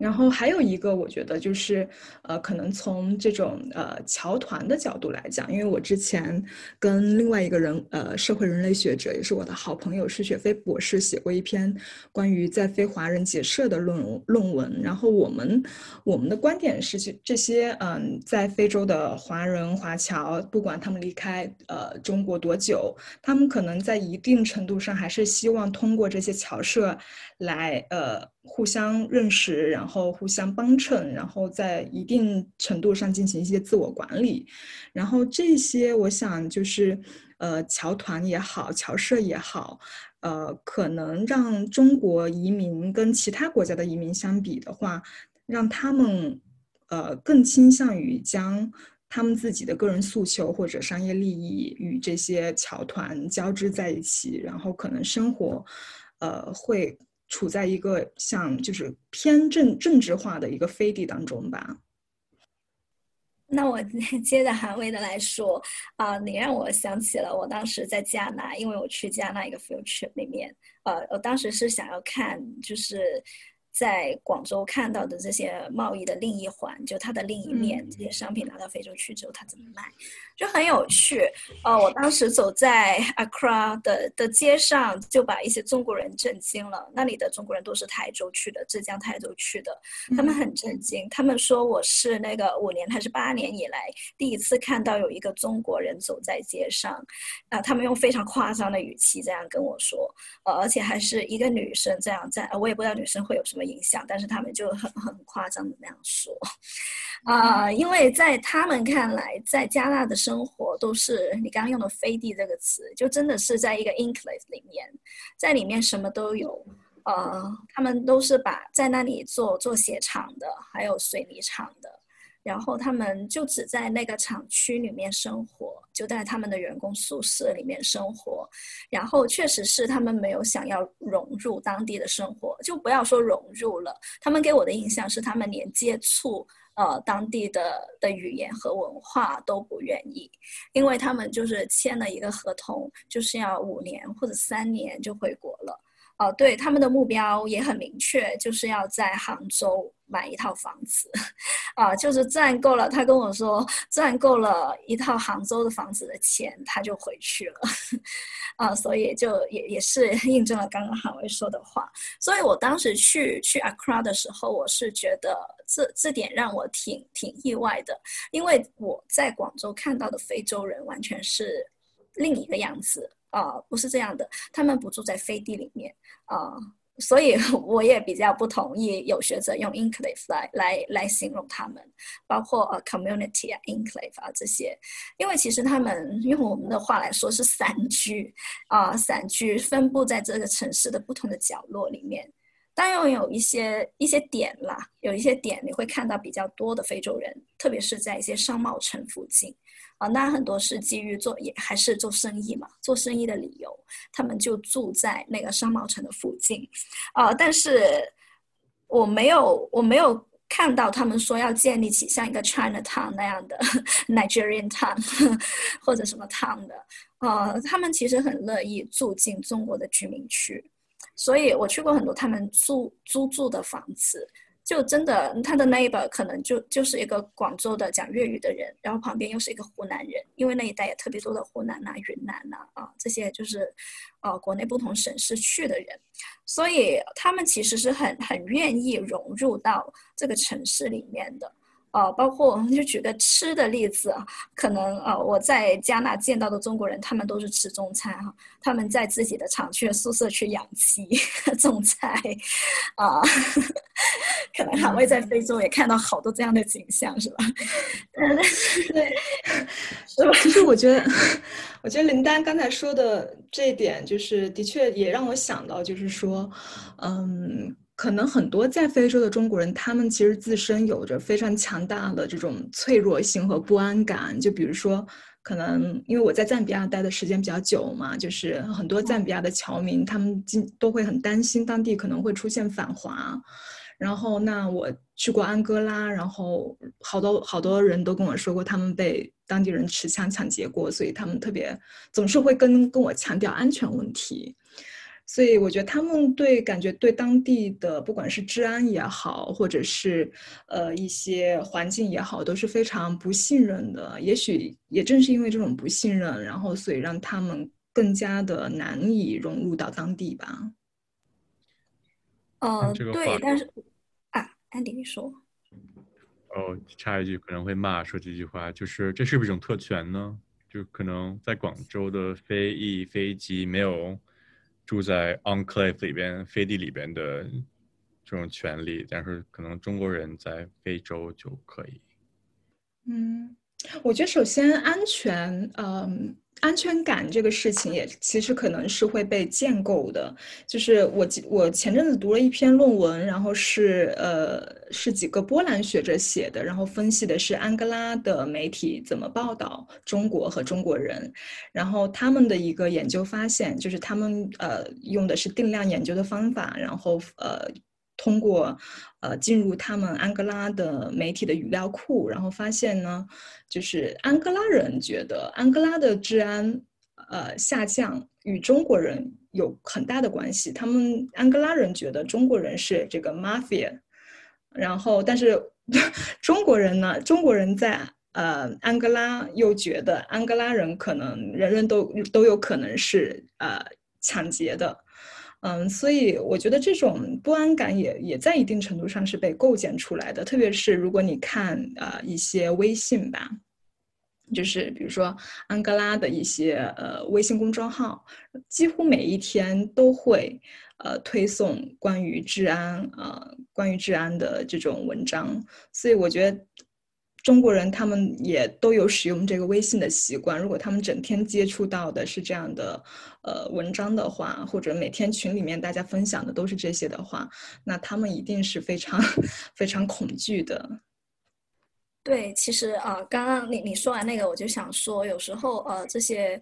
然后还有一个，我觉得就是，呃，可能从这种呃侨团的角度来讲，因为我之前跟另外一个人，呃，社会人类学者，也是我的好朋友施雪飞博士写过一篇关于在非华人结社的论论文。然后我们我们的观点是，这这些嗯，在非洲的华人华侨，不管他们离开呃中国多久，他们可能在一定程度上还是希望通过这些侨社来呃。互相认识，然后互相帮衬，然后在一定程度上进行一些自我管理，然后这些我想就是，呃侨团也好，侨社也好，呃，可能让中国移民跟其他国家的移民相比的话，让他们呃更倾向于将他们自己的个人诉求或者商业利益与这些侨团交织在一起，然后可能生活呃会处在一个像就是偏政政治化的一个飞地当中吧。那我接着韩威的来说啊，你让我想起了我当时在加拿，因为我去加拿一个 future 里面，呃，我当时是想要看就是。在广州看到的这些贸易的另一环，就它的另一面，这些商品拿到非洲去之后，它怎么卖，就很有趣。呃，我当时走在 Accra 的的街上，就把一些中国人震惊了。那里的中国人都是台州去的，浙江台州去的，他们很震惊。他们说我是那个五年还是八年以来第一次看到有一个中国人走在街上，啊，他们用非常夸张的语气这样跟我说，呃，而且还是一个女生这样在，我也不知道女生会有什么。影响，但是他们就很很夸张的那样说，啊，因为在他们看来，在加纳的生活都是你刚刚用的“飞地”这个词，就真的是在一个 enclave 里面，在里面什么都有，呃，他们都是把在那里做做鞋厂的，还有水泥厂的。然后他们就只在那个厂区里面生活，就在他们的员工宿舍里面生活。然后确实是他们没有想要融入当地的生活，就不要说融入了。他们给我的印象是，他们连接触呃当地的的语言和文化都不愿意，因为他们就是签了一个合同，就是要五年或者三年就回国了。哦，对，他们的目标也很明确，就是要在杭州买一套房子，啊，就是赚够了。他跟我说，赚够了一套杭州的房子的钱，他就回去了，啊，所以就也也是 印证了刚刚韩威说的话。所以我当时去去 Accra 的时候，我是觉得这这点让我挺挺意外的，因为我在广州看到的非洲人完全是另一个样子。啊，不是这样的，他们不住在飞地里面啊，所以 我也比较不同意有学者用 enclave 来来来形容他们，包括呃 community 啊 enclave 啊这些，因为其实他们用我们的话来说是散居啊，散居分布在这个城市的不同的角落里面，当然有一些一些点啦，有一些点你会看到比较多的非洲人，特别是在一些商贸城附近。啊，那很多是基于做也还是做生意嘛，做生意的理由，他们就住在那个商贸城的附近，啊，但是我没有我没有看到他们说要建立起像一个 China Town 那样的 Nigerian Town 或者什么 Town 的，啊，他们其实很乐意住进中国的居民区，所以我去过很多他们租租住的房子。就真的，他的 neighbor 可能就就是一个广州的讲粤语的人，然后旁边又是一个湖南人，因为那一带也特别多的湖南呐、云南呐啊这些就是，呃，国内不同省市去的人，所以他们其实是很很愿意融入到这个城市里面的。呃，包括我们就举个吃的例子啊，可能呃我在加纳见到的中国人，他们都是吃中餐哈，他们在自己的厂区宿舍去养鸡 种菜，啊，可能还会在非洲也看到好多这样的景象，是吧？对，是吧？其实我觉得，我觉得林丹刚才说的这一点，就是的确也让我想到，就是说，嗯。可能很多在非洲的中国人，他们其实自身有着非常强大的这种脆弱性和不安感。就比如说，可能因为我在赞比亚待的时间比较久嘛，就是很多赞比亚的侨民，他们今都会很担心当地可能会出现反华。然后，那我去过安哥拉，然后好多好多人都跟我说过，他们被当地人持枪抢劫过，所以他们特别总是会跟跟我强调安全问题。所以我觉得他们对感觉对当地的不管是治安也好，或者是呃一些环境也好，都是非常不信任的。也许也正是因为这种不信任，然后所以让他们更加的难以融入到当地吧。呃，对，但是啊，安迪你说。哦，插一句，可能会骂说这句话，就是这是不是一种特权呢？就可能在广州的飞翼飞机没有。住在 enclave 里边、飞地里边的这种权利，但是可能中国人在非洲就可以。嗯，我觉得首先安全，嗯。安全感这个事情也其实可能是会被建构的。就是我我前阵子读了一篇论文，然后是呃是几个波兰学者写的，然后分析的是安哥拉的媒体怎么报道中国和中国人。然后他们的一个研究发现，就是他们呃用的是定量研究的方法，然后呃。通过，呃，进入他们安哥拉的媒体的语料库，然后发现呢，就是安哥拉人觉得安哥拉的治安，呃，下降与中国人有很大的关系。他们安哥拉人觉得中国人是这个 mafia，然后但是 中国人呢，中国人在呃安哥拉又觉得安哥拉人可能人人都都有可能是呃抢劫的。嗯，所以我觉得这种不安感也也在一定程度上是被构建出来的，特别是如果你看啊一些微信吧，就是比如说安哥拉的一些呃微信公众号，几乎每一天都会呃推送关于治安啊关于治安的这种文章，所以我觉得。中国人他们也都有使用这个微信的习惯。如果他们整天接触到的是这样的呃文章的话，或者每天群里面大家分享的都是这些的话，那他们一定是非常 非常恐惧的。对，其实啊，刚刚你你说完那个，我就想说，有时候呃这些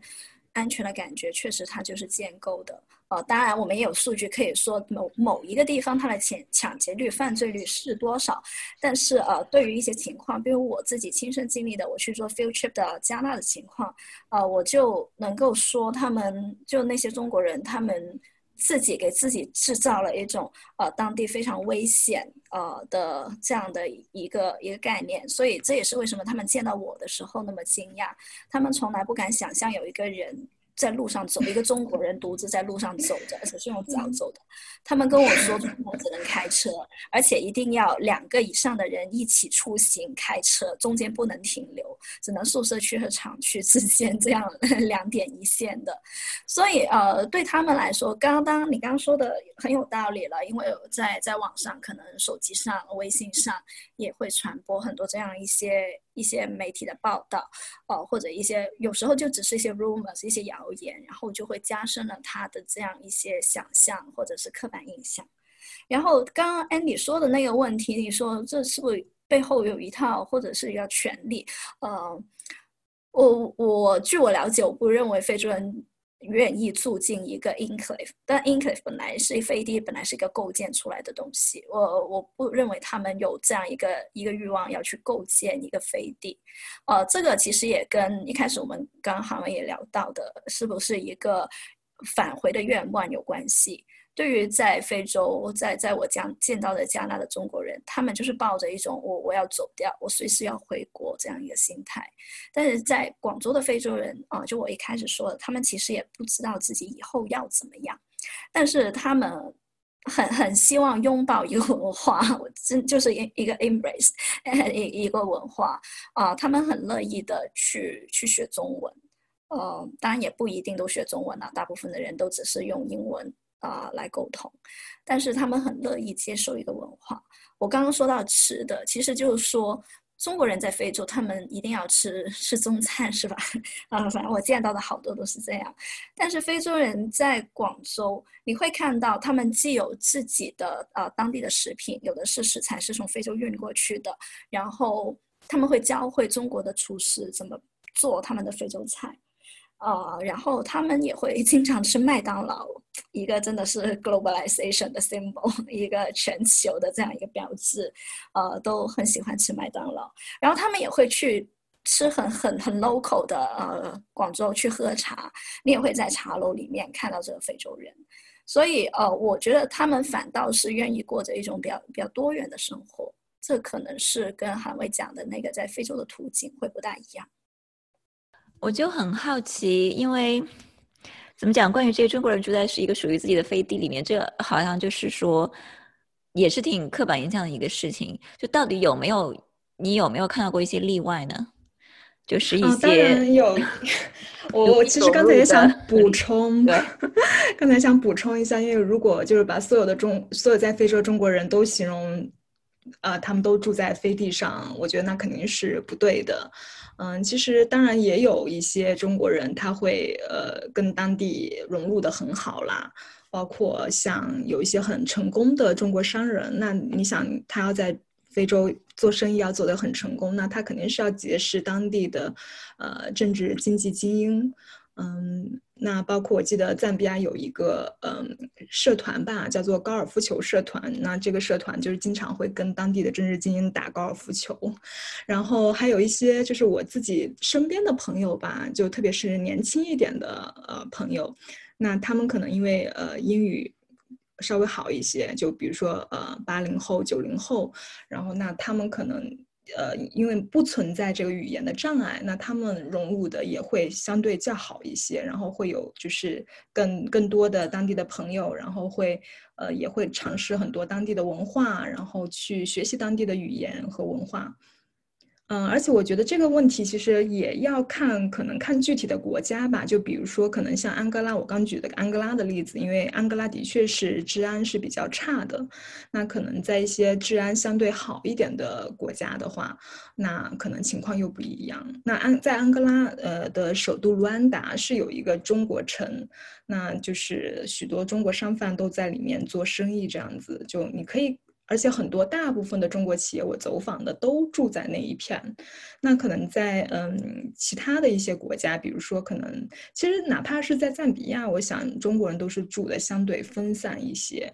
安全的感觉确实它就是建构的。呃，当然，我们也有数据可以说某某一个地方它的抢抢劫率、犯罪率是多少。但是，呃，对于一些情况，比如我自己亲身经历的，我去做 field trip 的加纳的情况，呃，我就能够说，他们就那些中国人，他们自己给自己制造了一种呃当地非常危险呃的这样的一个一个概念。所以，这也是为什么他们见到我的时候那么惊讶，他们从来不敢想象有一个人。在路上走，一个中国人独自在路上走着，而且是用脚走的。他们跟我说，中国只能开车，而且一定要两个以上的人一起出行开车，中间不能停留，只能宿舍区和厂区之间这样两点一线的。所以，呃，对他们来说，刚刚你刚刚说的很有道理了，因为在在网上，可能手机上、微信上也会传播很多这样一些。一些媒体的报道，呃，或者一些有时候就只是一些 rumors，一些谣言，然后就会加深了他的这样一些想象或者是刻板印象。然后刚刚 Andy 说的那个问题，你说这是不是背后有一套或者是一个权利？呃，我我据我了解，我不认为非洲人。愿意住进一个 enclave，但 enclave 本来是飞地，本来是一个构建出来的东西。我我不认为他们有这样一个一个欲望要去构建一个飞地。呃，这个其实也跟一开始我们刚刚也聊到的，是不是一个返回的愿望有关系。对于在非洲，在在我将见到的加纳的中国人，他们就是抱着一种我我要走掉，我随时要回国这样一个心态。但是在广州的非洲人啊，就我一开始说的，他们其实也不知道自己以后要怎么样，但是他们很很希望拥抱一个文化，我真就是一一个 embrace 一一个文化啊，他们很乐意的去去学中文，呃，当然也不一定都学中文啊，大部分的人都只是用英文。啊，来沟通，但是他们很乐意接受一个文化。我刚刚说到吃的，其实就是说中国人在非洲，他们一定要吃吃中餐，是吧？啊，反正我见到的好多都是这样。但是非洲人在广州，你会看到他们既有自己的啊当地的食品，有的是食材是从非洲运过去的，然后他们会教会中国的厨师怎么做他们的非洲菜。呃，然后他们也会经常吃麦当劳，一个真的是 globalization 的 symbol，一个全球的这样一个标志，呃，都很喜欢吃麦当劳。然后他们也会去吃很很很 local 的呃广州去喝茶，你也会在茶楼里面看到这个非洲人。所以呃，我觉得他们反倒是愿意过着一种比较比较多元的生活，这可能是跟韩伟讲的那个在非洲的途径会不大一样。我就很好奇，因为怎么讲？关于这个中国人住在是一个属于自己的飞地里面，这好像就是说，也是挺刻板印象的一个事情。就到底有没有你有没有看到过一些例外呢？就是一些有，我我其实刚才也想补充，刚才想补充一下，因为如果就是把所有的中所有在非洲中国人都形容。呃，他们都住在飞地上，我觉得那肯定是不对的。嗯，其实当然也有一些中国人，他会呃跟当地融入的很好啦。包括像有一些很成功的中国商人，那你想他要在非洲做生意要做得很成功，那他肯定是要结识当地的呃政治经济精英。嗯，那包括我记得赞比亚有一个嗯社团吧，叫做高尔夫球社团。那这个社团就是经常会跟当地的政治精英打高尔夫球，然后还有一些就是我自己身边的朋友吧，就特别是年轻一点的呃朋友，那他们可能因为呃英语稍微好一些，就比如说呃八零后、九零后，然后那他们可能。呃，因为不存在这个语言的障碍，那他们融入的也会相对较好一些，然后会有就是更更多的当地的朋友，然后会呃也会尝试很多当地的文化，然后去学习当地的语言和文化。嗯，而且我觉得这个问题其实也要看，可能看具体的国家吧。就比如说，可能像安哥拉，我刚举的安哥拉的例子，因为安哥拉的确是治安是比较差的。那可能在一些治安相对好一点的国家的话，那可能情况又不一样。那安在安哥拉，呃的首都卢安达是有一个中国城，那就是许多中国商贩都在里面做生意，这样子就你可以。而且很多大部分的中国企业，我走访的都住在那一片。那可能在嗯其他的一些国家，比如说可能其实哪怕是在赞比亚，我想中国人都是住的相对分散一些。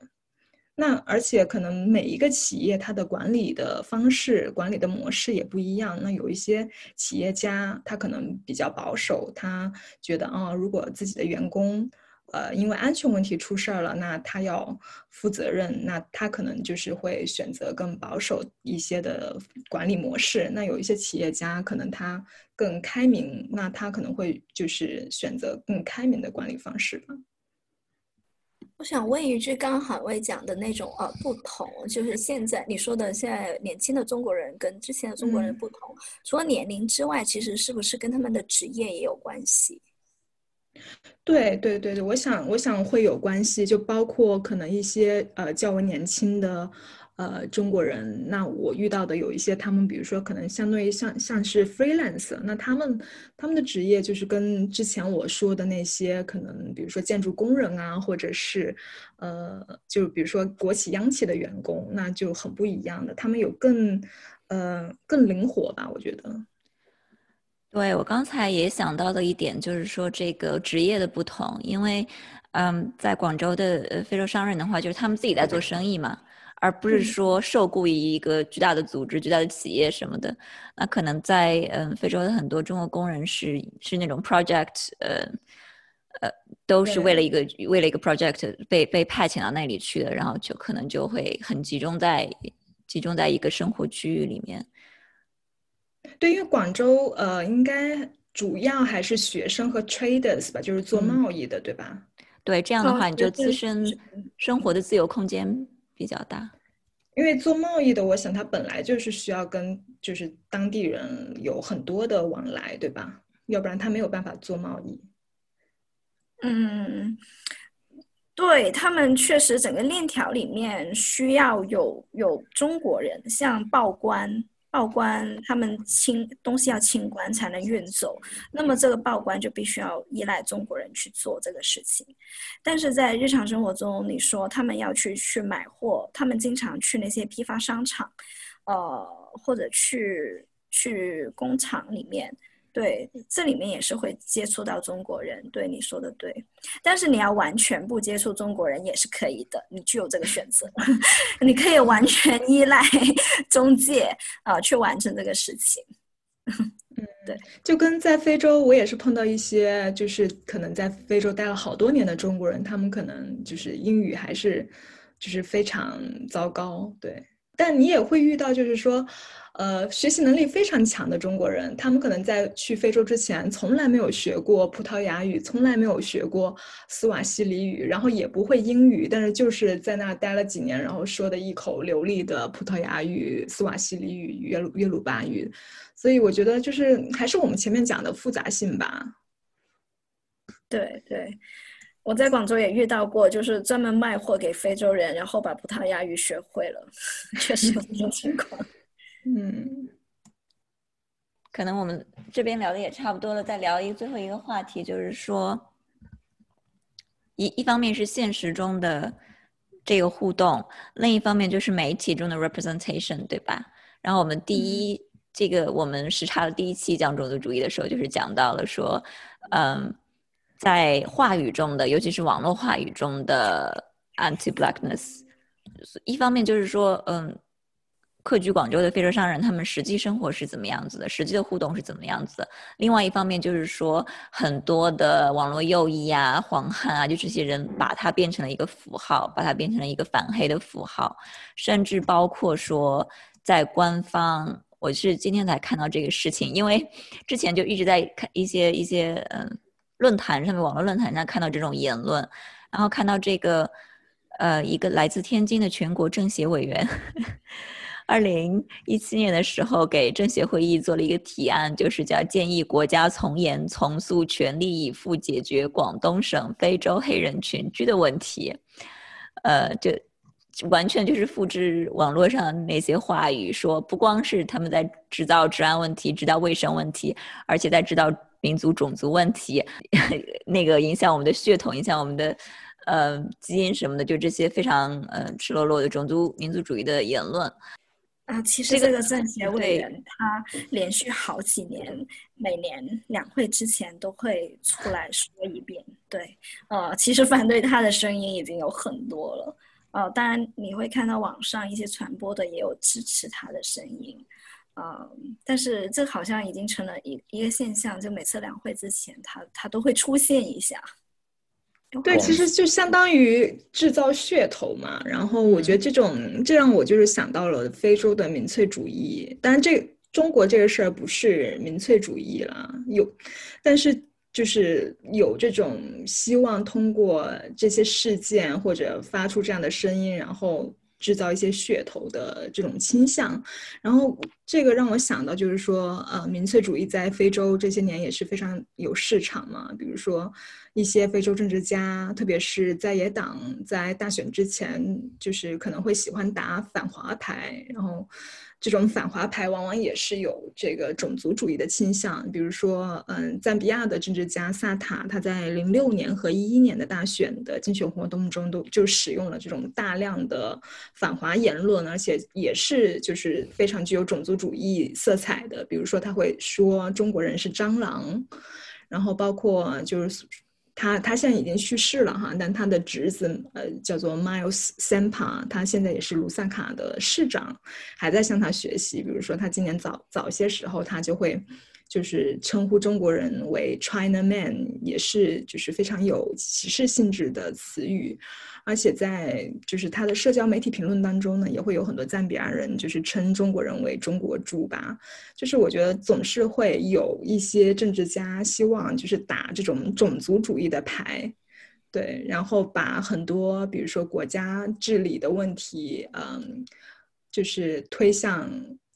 那而且可能每一个企业它的管理的方式、管理的模式也不一样。那有一些企业家他可能比较保守，他觉得啊，如果自己的员工。呃，因为安全问题出事儿了，那他要负责任，那他可能就是会选择更保守一些的管理模式。那有一些企业家可能他更开明，那他可能会就是选择更开明的管理方式吧。我想问一句，刚刚海威讲的那种呃不同，就是现在你说的现在年轻的中国人跟之前的中国人不同，除了年龄之外，其实是不是跟他们的职业也有关系？对对对对，我想我想会有关系，就包括可能一些呃较为年轻的呃中国人，那我遇到的有一些他们，比如说可能相对于像像是 freelancer，那他们他们的职业就是跟之前我说的那些可能，比如说建筑工人啊，或者是呃就比如说国企央企的员工，那就很不一样的，他们有更呃更灵活吧，我觉得。对我刚才也想到的一点就是说这个职业的不同，因为，嗯，在广州的呃非洲商人的话，就是他们自己在做生意嘛，而不是说受雇于一个巨大的组织、巨大的企业什么的。那可能在嗯非洲的很多中国工人是是那种 project，呃呃，都是为了一个为了一个 project 被被派遣到那里去的，然后就可能就会很集中在集中在一个生活区域里面。对，因为广州呃，应该主要还是学生和 traders 吧，就是做贸易的，对吧？对，这样的话你就自身生活的自由空间比较大。因为做贸易的，我想他本来就是需要跟就是当地人有很多的往来，对吧？要不然他没有办法做贸易。嗯，对他们确实整个链条里面需要有有中国人，像报关。报关，他们清东西要清关才能运走，那么这个报关就必须要依赖中国人去做这个事情。但是在日常生活中，你说他们要去去买货，他们经常去那些批发商场，呃，或者去去工厂里面。对，这里面也是会接触到中国人。对你说的对，但是你要完全不接触中国人也是可以的，你具有这个选择，你可以完全依赖 中介啊去完成这个事情。嗯，对，就跟在非洲，我也是碰到一些，就是可能在非洲待了好多年的中国人，他们可能就是英语还是就是非常糟糕。对，但你也会遇到，就是说。呃，学习能力非常强的中国人，他们可能在去非洲之前从来没有学过葡萄牙语，从来没有学过斯瓦西里语，然后也不会英语，但是就是在那待了几年，然后说的一口流利的葡萄牙语、斯瓦西里语、约鲁约鲁巴语。所以我觉得就是还是我们前面讲的复杂性吧。对对，我在广州也遇到过，就是专门卖货给非洲人，然后把葡萄牙语学会了，确实有这种情况。嗯，可能我们这边聊的也差不多了，再聊一个最后一个话题，就是说，一一方面是现实中的这个互动，另一方面就是媒体中的 representation，对吧？然后我们第一这个我们时差的第一期讲种族主义的时候，就是讲到了说，嗯。在话语中的，尤其是网络话语中的 anti-blackness，一方面就是说，嗯，客居广州的非洲商人他们实际生活是怎么样子的，实际的互动是怎么样子的；另外一方面就是说，很多的网络右翼啊、黄汉啊，就这些人把它变成了一个符号，把它变成了一个反黑的符号，甚至包括说，在官方，我是今天才看到这个事情，因为之前就一直在看一些一些嗯。论坛上面，网络论坛上看到这种言论，然后看到这个，呃，一个来自天津的全国政协委员，二零一七年的时候给政协会议做了一个提案，就是叫建议国家从严从速全力以赴解决广东省非洲黑人群居的问题，呃，就完全就是复制网络上那些话语，说不光是他们在制造治安问题、制造卫生问题，而且在制造。民族种族问题，那个影响我们的血统，影响我们的呃基因什么的，就这些非常呃赤裸裸的种族民族主义的言论啊。其实这个政协委员他连续好几年，每年两会之前都会出来说一遍。对，呃，其实反对他的声音已经有很多了。呃，当然你会看到网上一些传播的也有支持他的声音。嗯，但是这好像已经成了一一个现象，就每次两会之前，他他都会出现一下。对，其实就相当于制造噱头嘛。然后我觉得这种，这让我就是想到了非洲的民粹主义。当然，这中国这个事儿不是民粹主义了，有，但是就是有这种希望通过这些事件或者发出这样的声音，然后。制造一些噱头的这种倾向，然后这个让我想到，就是说，呃，民粹主义在非洲这些年也是非常有市场嘛。比如说，一些非洲政治家，特别是在野党，在大选之前，就是可能会喜欢打反华牌，然后。这种反华牌往往也是有这个种族主义的倾向，比如说，嗯，赞比亚的政治家萨塔，他在零六年和一一年的大选的竞选活动中都就使用了这种大量的反华言论，而且也是就是非常具有种族主义色彩的，比如说他会说中国人是蟑螂，然后包括就是。他他现在已经去世了哈，但他的侄子呃叫做 Miles Sampa，他现在也是卢萨卡的市长，还在向他学习。比如说，他今年早早些时候，他就会。就是称呼中国人为 China Man，也是就是非常有歧视性质的词语，而且在就是他的社交媒体评论当中呢，也会有很多赞比亚人就是称中国人为中国猪吧。就是我觉得总是会有一些政治家希望就是打这种种族主义的牌，对，然后把很多比如说国家治理的问题，嗯，就是推向。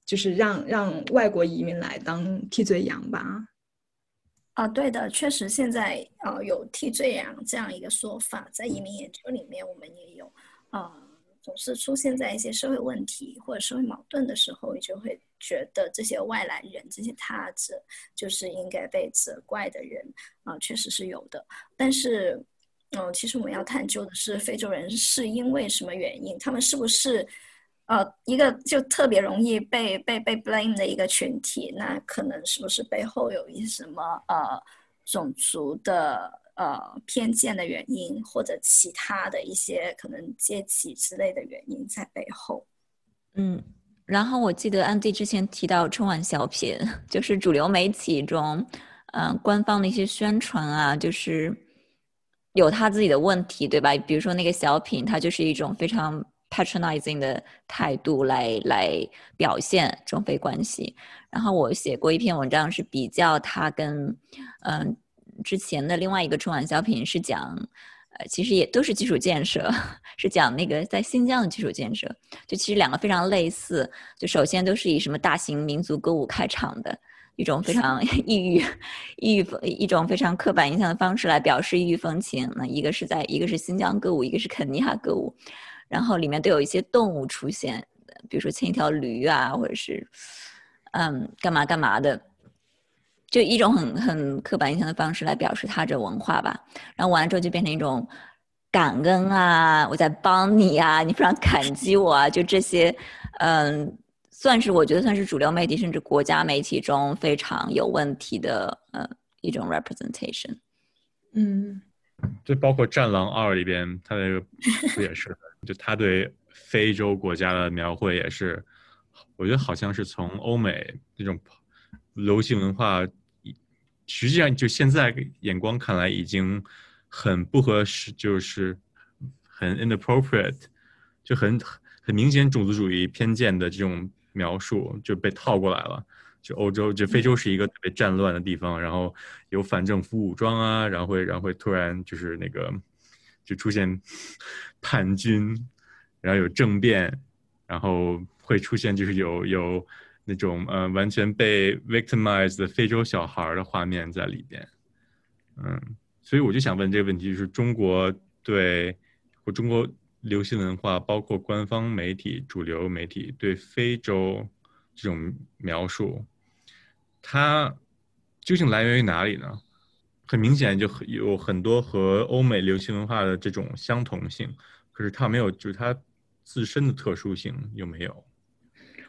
就是让让外国移民来当替罪羊吧。啊，对的，确实现在呃有替罪羊这样一个说法，在移民研究里面我们也有，呃，总是出现在一些社会问题或者社会矛盾的时候，就会觉得这些外来人、这些他者就是应该被责怪的人啊，确实是有的。但是，嗯，其实我们要探究的是非洲人是因为什么原因，他们是不是？呃，一个就特别容易被被被 blame 的一个群体，那可能是不是背后有一些什么呃种族的呃偏见的原因，或者其他的一些可能阶级之类的原因在背后？嗯，然后我记得安迪之前提到春晚小品，就是主流媒体中，嗯，官方的一些宣传啊，就是有他自己的问题，对吧？比如说那个小品，它就是一种非常。Patronizing 的态度来来表现中非关系。然后我写过一篇文章，是比较他跟嗯之前的另外一个春晚小品，是讲呃其实也都是基础建设，是讲那个在新疆的基础建设。就其实两个非常类似。就首先都是以什么大型民族歌舞开场的，一种非常 异域、异域风一种非常刻板印象的方式来表示异域风情。那一个是在一个是新疆歌舞，一个是肯尼亚歌舞，然后里面都有一些动物出现，比如说牵一条驴啊，或者是嗯干嘛干嘛的，就一种很很刻板印象的方式来表示他这文化吧。然后完了之后就变成一种感恩啊，我在帮你啊，你非常感激我啊，就这些嗯。算是我觉得算是主流媒体甚至国家媒体中非常有问题的呃一种 representation。嗯，就包括《战狼二》里边，它那个不也是，就他对非洲国家的描绘也是，我觉得好像是从欧美那种流行文化，实际上就现在眼光看来已经很不合适，就是很 inappropriate，就很很明显种族主义偏见的这种。描述就被套过来了，就欧洲，就非洲是一个特别战乱的地方，然后有反政府武装啊，然后会，然后会突然就是那个，就出现叛军，然后有政变，然后会出现就是有有那种呃完全被 victimized 的非洲小孩的画面在里边，嗯，所以我就想问这个问题，就是中国对或中国。流行文化包括官方媒体、主流媒体对非洲这种描述，它究竟来源于哪里呢？很明显，就有很多和欧美流行文化的这种相同性，可是它没有，就是它自身的特殊性有没有？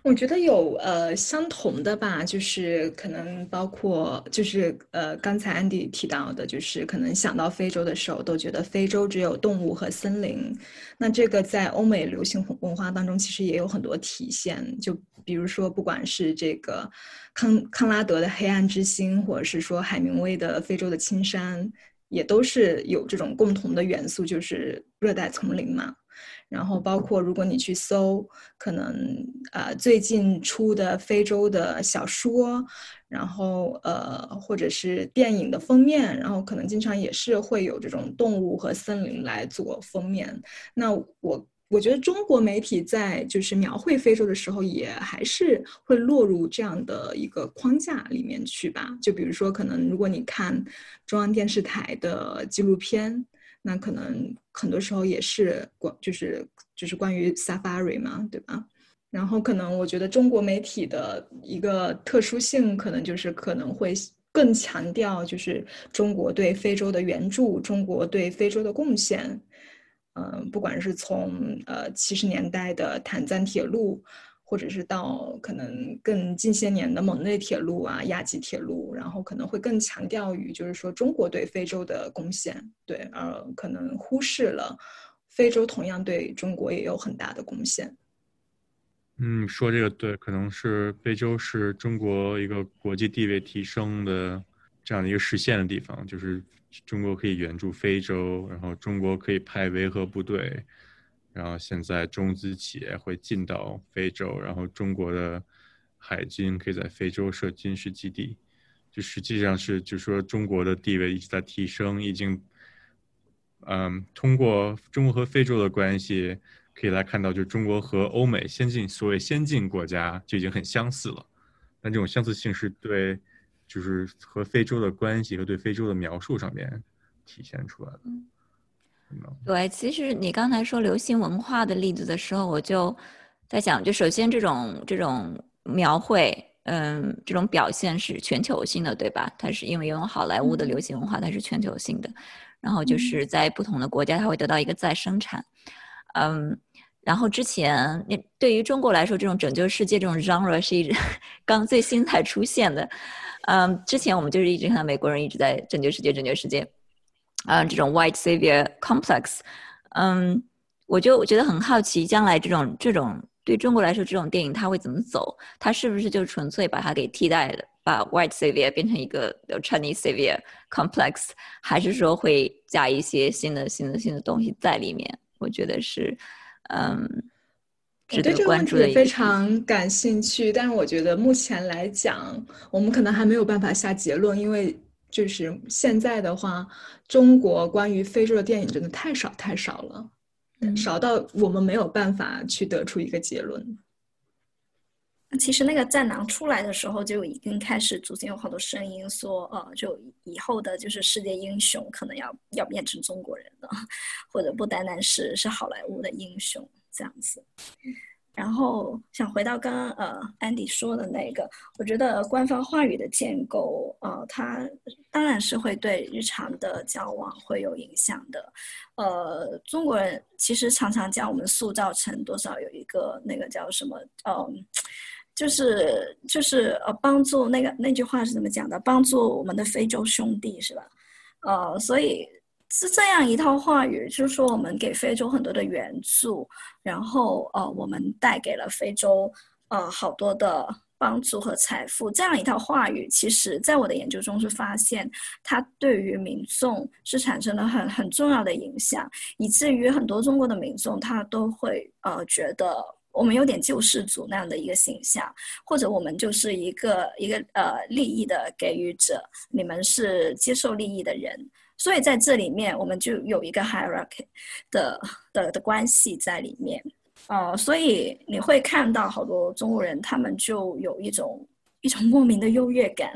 我觉得有呃相同的吧，就是可能包括就是呃刚才安迪提到的，就是可能想到非洲的时候都觉得非洲只有动物和森林。那这个在欧美流行文化当中其实也有很多体现，就比如说不管是这个康康拉德的黑暗之心，或者是说海明威的非洲的青山，也都是有这种共同的元素，就是热带丛林嘛。然后包括如果你去搜，可能呃最近出的非洲的小说，然后呃或者是电影的封面，然后可能经常也是会有这种动物和森林来做封面。那我我觉得中国媒体在就是描绘非洲的时候，也还是会落入这样的一个框架里面去吧。就比如说，可能如果你看中央电视台的纪录片。那可能很多时候也是关，就是就是关于 safari 嘛，对吧？然后可能我觉得中国媒体的一个特殊性，可能就是可能会更强调就是中国对非洲的援助，中国对非洲的贡献。嗯，不管是从呃七十年代的坦赞铁路。或者是到可能更近些年的蒙内铁路啊、亚吉铁路，然后可能会更强调于就是说中国对非洲的贡献，对，而可能忽视了非洲同样对中国也有很大的贡献。嗯，说这个对，可能是非洲是中国一个国际地位提升的这样的一个实现的地方，就是中国可以援助非洲，然后中国可以派维和部队。然后现在中资企业会进到非洲，然后中国的海军可以在非洲设军事基地，就实际上是就说中国的地位一直在提升，已经，嗯，通过中国和非洲的关系可以来看到，就中国和欧美先进所谓先进国家就已经很相似了，但这种相似性是对，就是和非洲的关系和对非洲的描述上面体现出来的。对，其实你刚才说流行文化的例子的时候，我就在想，就首先这种这种描绘，嗯，这种表现是全球性的，对吧？它是因为拥有好莱坞的流行文化，它是全球性的。然后就是在不同的国家，它会得到一个再生产。嗯，然后之前那对于中国来说，这种拯救世界这种 genre 是一直刚最新才出现的。嗯，之前我们就是一直看到美国人一直在拯救世界，拯救世界。啊，这种 white savior complex，嗯，我就我觉得很好奇，将来这种这种对中国来说，这种电影它会怎么走？它是不是就纯粹把它给替代了，把 white savior 变成一个 Chinese savior complex，还是说会加一些新的新的新的东西在里面？我觉得是，嗯，我对这个问题。非常感兴趣，但是我觉得目前来讲，我们可能还没有办法下结论，因为。就是现在的话，中国关于非洲的电影真的太少太少了，少到我们没有办法去得出一个结论。其实那个战狼出来的时候，就已经开始逐渐有好多声音说，呃，就以后的就是世界英雄可能要要变成中国人了，或者不单单是是好莱坞的英雄这样子。然后想回到刚刚呃安迪说的那个，我觉得官方话语的建构，呃，它当然是会对日常的交往会有影响的。呃，中国人其实常常将我们塑造成多少有一个那个叫什么，嗯，就是就是呃帮助那个那句话是怎么讲的？帮助我们的非洲兄弟是吧？呃，所以。是这样一套话语，就是说我们给非洲很多的援助，然后呃，我们带给了非洲呃好多的帮助和财富。这样一套话语，其实在我的研究中是发现，它对于民众是产生了很很重要的影响，以至于很多中国的民众他都会呃觉得我们有点救世主那样的一个形象，或者我们就是一个一个呃利益的给予者，你们是接受利益的人。所以在这里面，我们就有一个 hierarchy 的的的关系在里面，呃，所以你会看到好多中国人，他们就有一种一种莫名的优越感，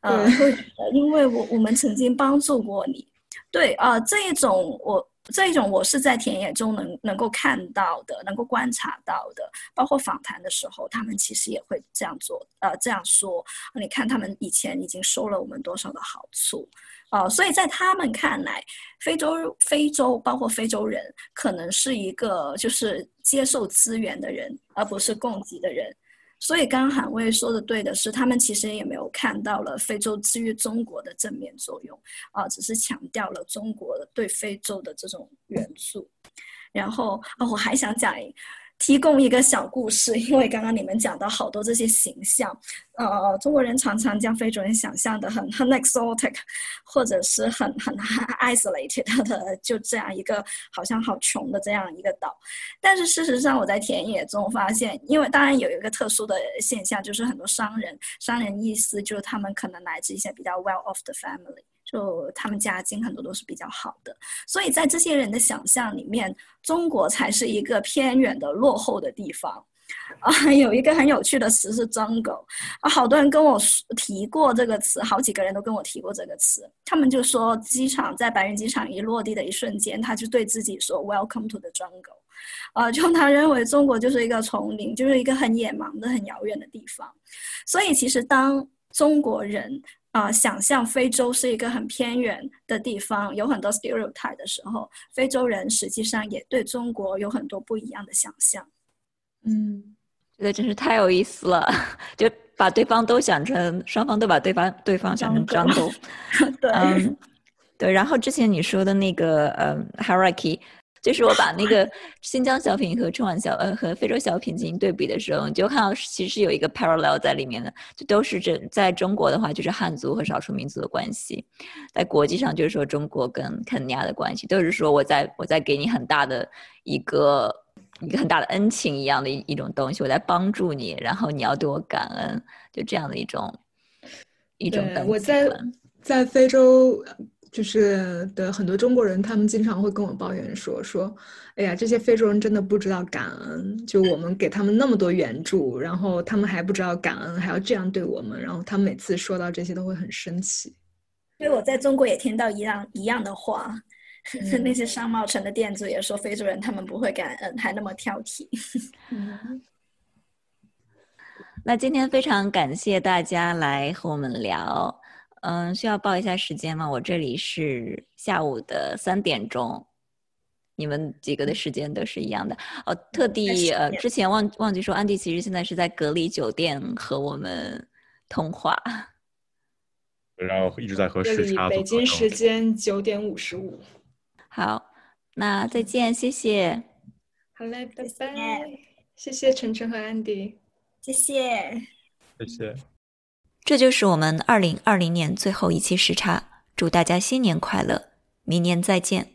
呃，会因为我我们曾经帮助过你，对啊，这一种我这一种我是在田野中能能够看到的，能够观察到的，包括访谈的时候，他们其实也会这样做，呃，这样说，你看他们以前已经收了我们多少的好处。哦，所以在他们看来，非洲非洲包括非洲人可能是一个就是接受资源的人，而不是供给的人。所以刚刚韩卫说的对的是，他们其实也没有看到了非洲治愈中国的正面作用，啊，只是强调了中国对非洲的这种援助。然后啊，我还想讲。提供一个小故事，因为刚刚你们讲到好多这些形象，呃，中国人常常将非洲人想象的很很 exotic，或者是很很 isolated 的，就这样一个好像好穷的这样一个岛。但是事实上，我在田野中发现，因为当然有一个特殊的现象，就是很多商人，商人意思就是他们可能来自一些比较 well off 的 family。就他们家境很多都是比较好的，所以在这些人的想象里面，中国才是一个偏远的落后的地方。啊，有一个很有趣的词是 “jungle”，啊，好多人跟我提过这个词，好几个人都跟我提过这个词。他们就说，机场在白云机场一落地的一瞬间，他就对自己说 “Welcome to the jungle”，啊，就他认为中国就是一个丛林，就是一个很野蛮的、很遥远的地方。所以，其实当中国人。啊，想象非洲是一个很偏远的地方，有很多 stereotype 的时候，非洲人实际上也对中国有很多不一样的想象。嗯，这个真是太有意思了，就把对方都想成，双方都把对方对方想成张狗。对，嗯，对。然后之前你说的那个呃 hierarchy。就是我把那个新疆小品和春晚小呃和非洲小品进行对比的时候，你就看到其实有一个 parallel 在里面的，就都是这在中国的话就是汉族和少数民族的关系，在国际上就是说中国跟肯尼亚的关系，都是说我在我在给你很大的一个一个很大的恩情一样的一一种东西，我在帮助你，然后你要对我感恩，就这样的一种一种。我在在非洲。就是的，很多中国人，他们经常会跟我抱怨说说，哎呀，这些非洲人真的不知道感恩，就我们给他们那么多援助，然后他们还不知道感恩，还要这样对我们，然后他们每次说到这些都会很生气。因为我在中国也听到一样一样的话，那些商贸城的店主也说非洲人他们不会感恩，还那么挑剔。那今天非常感谢大家来和我们聊。嗯，需要报一下时间吗？我这里是下午的三点钟，你们几个的时间都是一样的。哦，特地呃，之前忘忘记说，安迪其实现在是在隔离酒店和我们通话，然后一直在和时差。北京时间九点五十五。好，那再见，谢谢。好嘞，拜拜。谢谢晨晨和安迪，谢谢，谢谢。这就是我们二零二零年最后一期时差，祝大家新年快乐，明年再见。